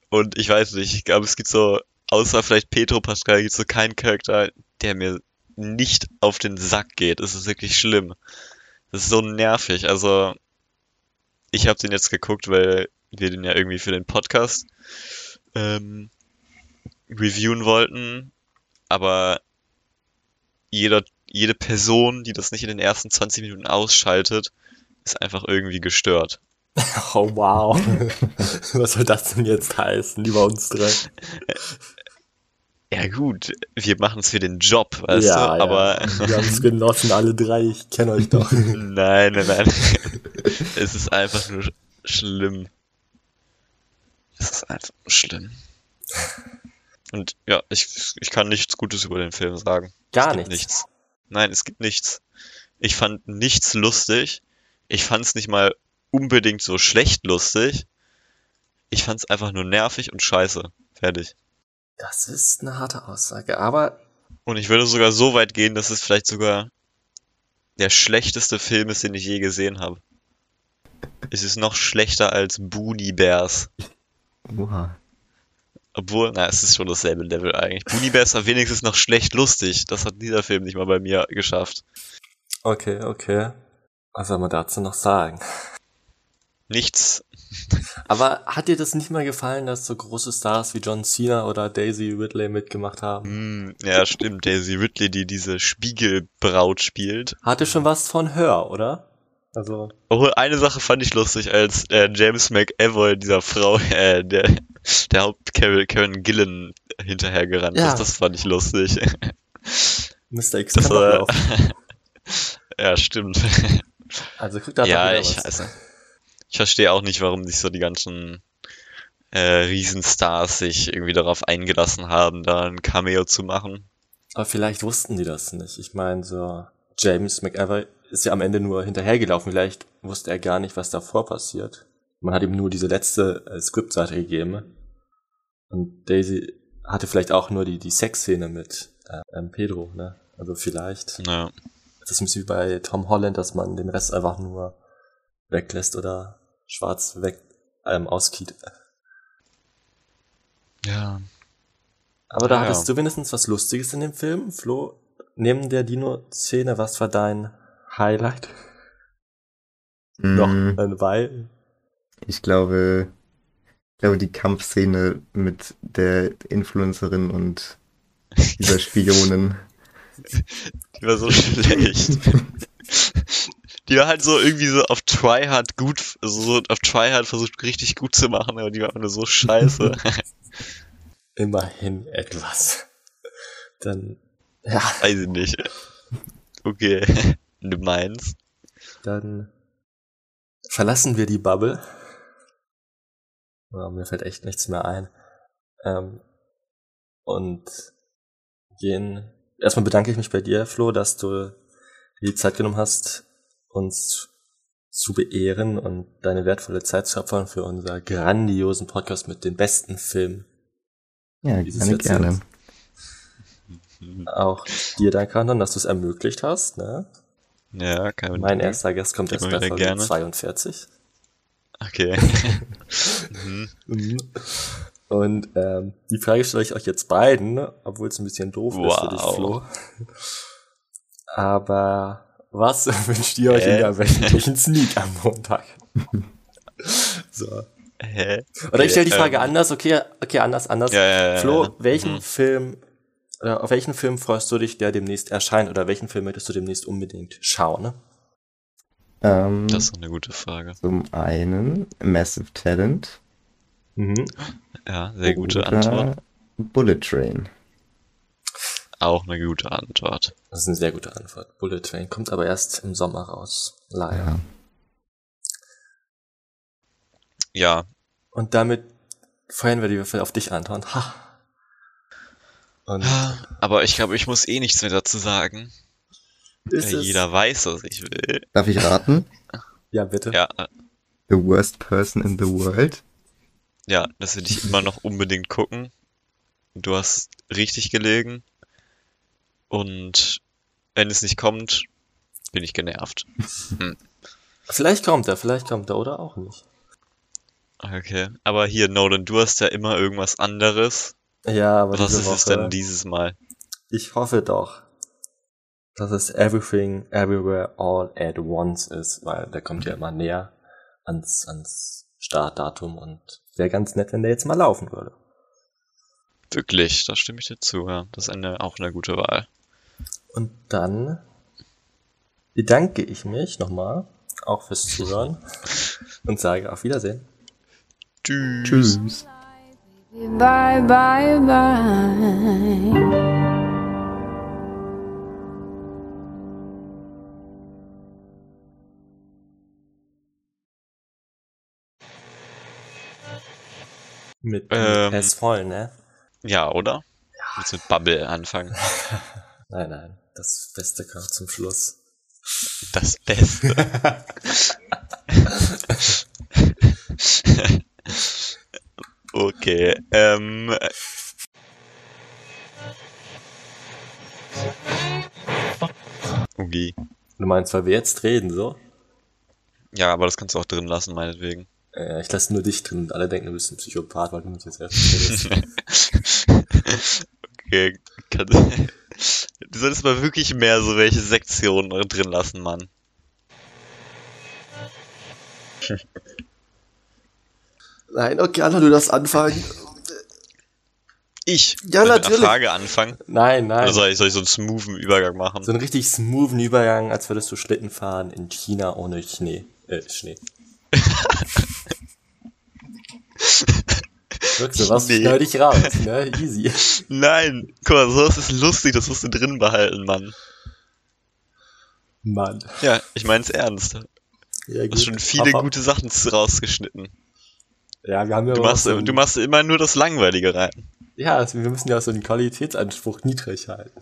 Speaker 2: und ich weiß nicht, ich glaube, es gibt so, außer vielleicht Pedro Pascal, gibt es so keinen Charakter, der mir nicht auf den Sack geht. Es ist wirklich schlimm. Das ist so nervig. Also, ich habe den jetzt geguckt, weil wir den ja irgendwie für den Podcast ähm, reviewen wollten. Aber jeder, jede Person, die das nicht in den ersten 20 Minuten ausschaltet, ist einfach irgendwie gestört.
Speaker 1: Oh wow. Was soll das denn jetzt heißen, lieber uns drei?
Speaker 2: Ja gut, wir machen es für den Job, weißt
Speaker 1: Ja,
Speaker 2: du,
Speaker 1: ja.
Speaker 2: aber
Speaker 1: Wir haben es genossen, alle drei. Ich kenne euch doch.
Speaker 2: nein, nein, nein. es ist einfach nur sch- schlimm. Es ist einfach schlimm. Und ja, ich, ich kann nichts Gutes über den Film sagen.
Speaker 1: Gar nichts.
Speaker 2: nichts. Nein, es gibt nichts. Ich fand nichts lustig. Ich fand es nicht mal unbedingt so schlecht lustig. Ich fand es einfach nur nervig und scheiße. Fertig.
Speaker 1: Das ist eine harte Aussage, aber
Speaker 2: Und ich würde sogar so weit gehen, dass es vielleicht sogar der schlechteste Film ist, den ich je gesehen habe. Es ist noch schlechter als Boonie Bears.
Speaker 3: Oha.
Speaker 2: Obwohl, na, es ist schon dasselbe Level eigentlich. Bears war wenigstens noch schlecht lustig. Das hat dieser Film nicht mal bei mir geschafft.
Speaker 1: okay, okay. Was soll man dazu noch sagen?
Speaker 2: Nichts.
Speaker 1: Aber hat dir das nicht mal gefallen, dass so große Stars wie John Cena oder Daisy Ridley mitgemacht haben?
Speaker 2: Hm, ja, stimmt. Daisy Ridley, die diese Spiegelbraut spielt.
Speaker 1: Hatte schon was von Hör, oder? Also,
Speaker 2: Obwohl, eine Sache fand ich lustig, als äh, James McAvoy dieser Frau, äh, der, der Haupt Karen, Gillen hinterhergerannt
Speaker 1: Ja.
Speaker 2: ist. Das fand ich lustig.
Speaker 1: Mr. X
Speaker 2: Das
Speaker 1: kann laufen.
Speaker 2: ja, stimmt.
Speaker 1: Also guck da
Speaker 2: ja, ich
Speaker 1: was.
Speaker 2: weiß. Ich verstehe auch nicht, warum sich so die ganzen äh, Riesenstars sich irgendwie darauf eingelassen haben, da ein Cameo zu machen.
Speaker 1: Aber vielleicht wussten die das nicht. Ich meine, so James McAvoy ist ja am Ende nur hinterhergelaufen. Vielleicht wusste er gar nicht, was davor passiert. Man hat ihm nur diese letzte äh, Skriptseite gegeben. Und Daisy hatte vielleicht auch nur die, die Sexszene mit äh, Pedro, ne? Also vielleicht.
Speaker 2: Ja.
Speaker 1: Das ist ein bisschen wie bei Tom Holland, dass man den Rest einfach nur weglässt oder schwarz weg ähm, auskiet.
Speaker 2: ja.
Speaker 1: Aber da
Speaker 2: Ja,
Speaker 1: hattest
Speaker 2: ja.
Speaker 1: du wenigstens was Lustiges in dem Film, Flo. Neben der Dino-Szene, was war dein Highlight? Noch
Speaker 3: Mm,
Speaker 1: ein Weil.
Speaker 3: Ich glaube, ich glaube, die Kampfszene mit der Influencerin und dieser Spionin.
Speaker 2: Die war so schlecht. Die war halt so irgendwie so auf Tryhard gut, also so auf Tryhard versucht richtig gut zu machen, aber die war nur so scheiße.
Speaker 1: Immerhin etwas. Dann, ja,
Speaker 2: Weiß ich nicht. Okay. Du meinst?
Speaker 1: dann verlassen wir die Bubble. Ja, mir fällt echt nichts mehr ein. Ähm, und gehen. Erstmal bedanke ich mich bei dir, Flo, dass du dir die Zeit genommen hast, uns zu beehren und deine wertvolle Zeit zu opfern für unser grandiosen Podcast mit den besten Filmen.
Speaker 3: Ja, gerne,
Speaker 1: Jahrzehnt.
Speaker 3: gerne.
Speaker 1: Auch dir danke, Anton, dass du es ermöglicht hast. Ne?
Speaker 2: Ja, kein
Speaker 1: Mein erster Gast kommt erst bei Folge
Speaker 2: gerne.
Speaker 1: 42.
Speaker 2: Okay. mhm.
Speaker 1: Und ähm, die Frage stelle ich euch jetzt beiden, obwohl es ein bisschen doof ist für dich,
Speaker 2: Wow.
Speaker 1: Flo. Aber was wünscht ihr euch in
Speaker 2: Äh?
Speaker 1: der wöchentlichen Sneak am Montag? so.
Speaker 2: Hä?
Speaker 1: Oder ich stelle die Frage
Speaker 2: ähm,
Speaker 1: anders, okay, okay, anders, anders.
Speaker 2: Ja, ja, ja,
Speaker 1: Flo, welchen
Speaker 2: Mhm.
Speaker 1: Film, oder auf welchen Film freust du dich, der demnächst erscheint, oder welchen Film möchtest du demnächst unbedingt schauen? Ne?
Speaker 3: Ähm,
Speaker 2: Das ist eine gute Frage.
Speaker 3: zum einen Massive Talent.
Speaker 1: Mhm.
Speaker 2: Ja, sehr gute
Speaker 3: oder
Speaker 2: Antwort.
Speaker 3: Bullet Train.
Speaker 2: Auch eine gute Antwort.
Speaker 1: Das ist eine sehr gute Antwort. Bullet Train kommt aber erst im Sommer raus. Leider.
Speaker 3: Ja.
Speaker 2: Ja,
Speaker 1: Und damit feuern wir die Würfel auf dich, Anton. Ha. Und
Speaker 2: aber ich glaube, ich muss eh nichts mehr dazu sagen.
Speaker 1: ist
Speaker 2: Weil
Speaker 1: es,
Speaker 2: jeder weiß, was ich will.
Speaker 3: Darf ich raten?
Speaker 1: ja, bitte.
Speaker 2: Ja,
Speaker 3: The worst person in the world.
Speaker 2: ja, das will ich immer noch unbedingt gucken. Du hast richtig gelegen. Und wenn es nicht kommt, bin ich genervt.
Speaker 1: Vielleicht kommt er, vielleicht kommt er oder auch nicht.
Speaker 2: Okay. Aber hier, Nolan, du hast ja immer irgendwas anderes.
Speaker 1: Ja, aber
Speaker 2: Was ist es
Speaker 1: Woche,
Speaker 2: denn dieses Mal?
Speaker 1: ich hoffe doch, dass es Everything, Everywhere, All at Once ist, weil der kommt ja immer näher ans, ans Startdatum und wäre ganz nett, wenn der jetzt mal laufen würde.
Speaker 2: Wirklich, da stimme ich dir zu, ja. Das ist eine, auch eine gute Wahl.
Speaker 1: Und dann bedanke ich mich nochmal, auch fürs Zuhören und sage auf Wiedersehen.
Speaker 2: Tschüss.
Speaker 3: Tschüss.
Speaker 4: Bye, bye, bye.
Speaker 1: Mit
Speaker 2: Ähm.
Speaker 1: S voll, ne?
Speaker 2: Ja, oder? Willst mit Bubble anfangen?
Speaker 1: Nein, nein, das Beste kommt zum Schluss.
Speaker 2: Das Beste. okay, ähm. Okay.
Speaker 1: Du meinst, weil wir jetzt reden, so?
Speaker 2: Ja, aber das kannst du auch drin lassen, meinetwegen.
Speaker 1: Äh, ich lasse nur dich drin und alle denken, du bist ein Psychopath, weil du mich jetzt erst
Speaker 2: okay, kann, du solltest mal wirklich mehr so welche Sektionen drin lassen, Mann.
Speaker 1: Nein, okay, Anna, du darfst anfangen.
Speaker 2: Ich?
Speaker 1: Ja,
Speaker 2: Mit
Speaker 1: natürlich.
Speaker 2: einer Frage anfangen?
Speaker 1: Nein, nein.
Speaker 2: Oder soll ich, soll ich so einen smoothen Übergang machen?
Speaker 1: so einen richtig smoothen Übergang, als würdest du Schlitten fahren in China ohne Schnee. Äh, Schnee. Wirkst du was? Schnell dich raus, ne? Easy.
Speaker 2: Nein, guck mal, sowas ist lustig, das musst du drin behalten, Mann.
Speaker 1: Mann.
Speaker 2: Ja, ich mein's ernst.
Speaker 1: Ja,
Speaker 2: Du hast schon viele gute Sachen rausgeschnitten.
Speaker 1: Ja, wir haben ja
Speaker 2: du, machst,
Speaker 1: so
Speaker 2: du machst immer nur das Langweilige rein.
Speaker 1: Ja, also wir müssen ja so den Qualitätsanspruch niedrig halten.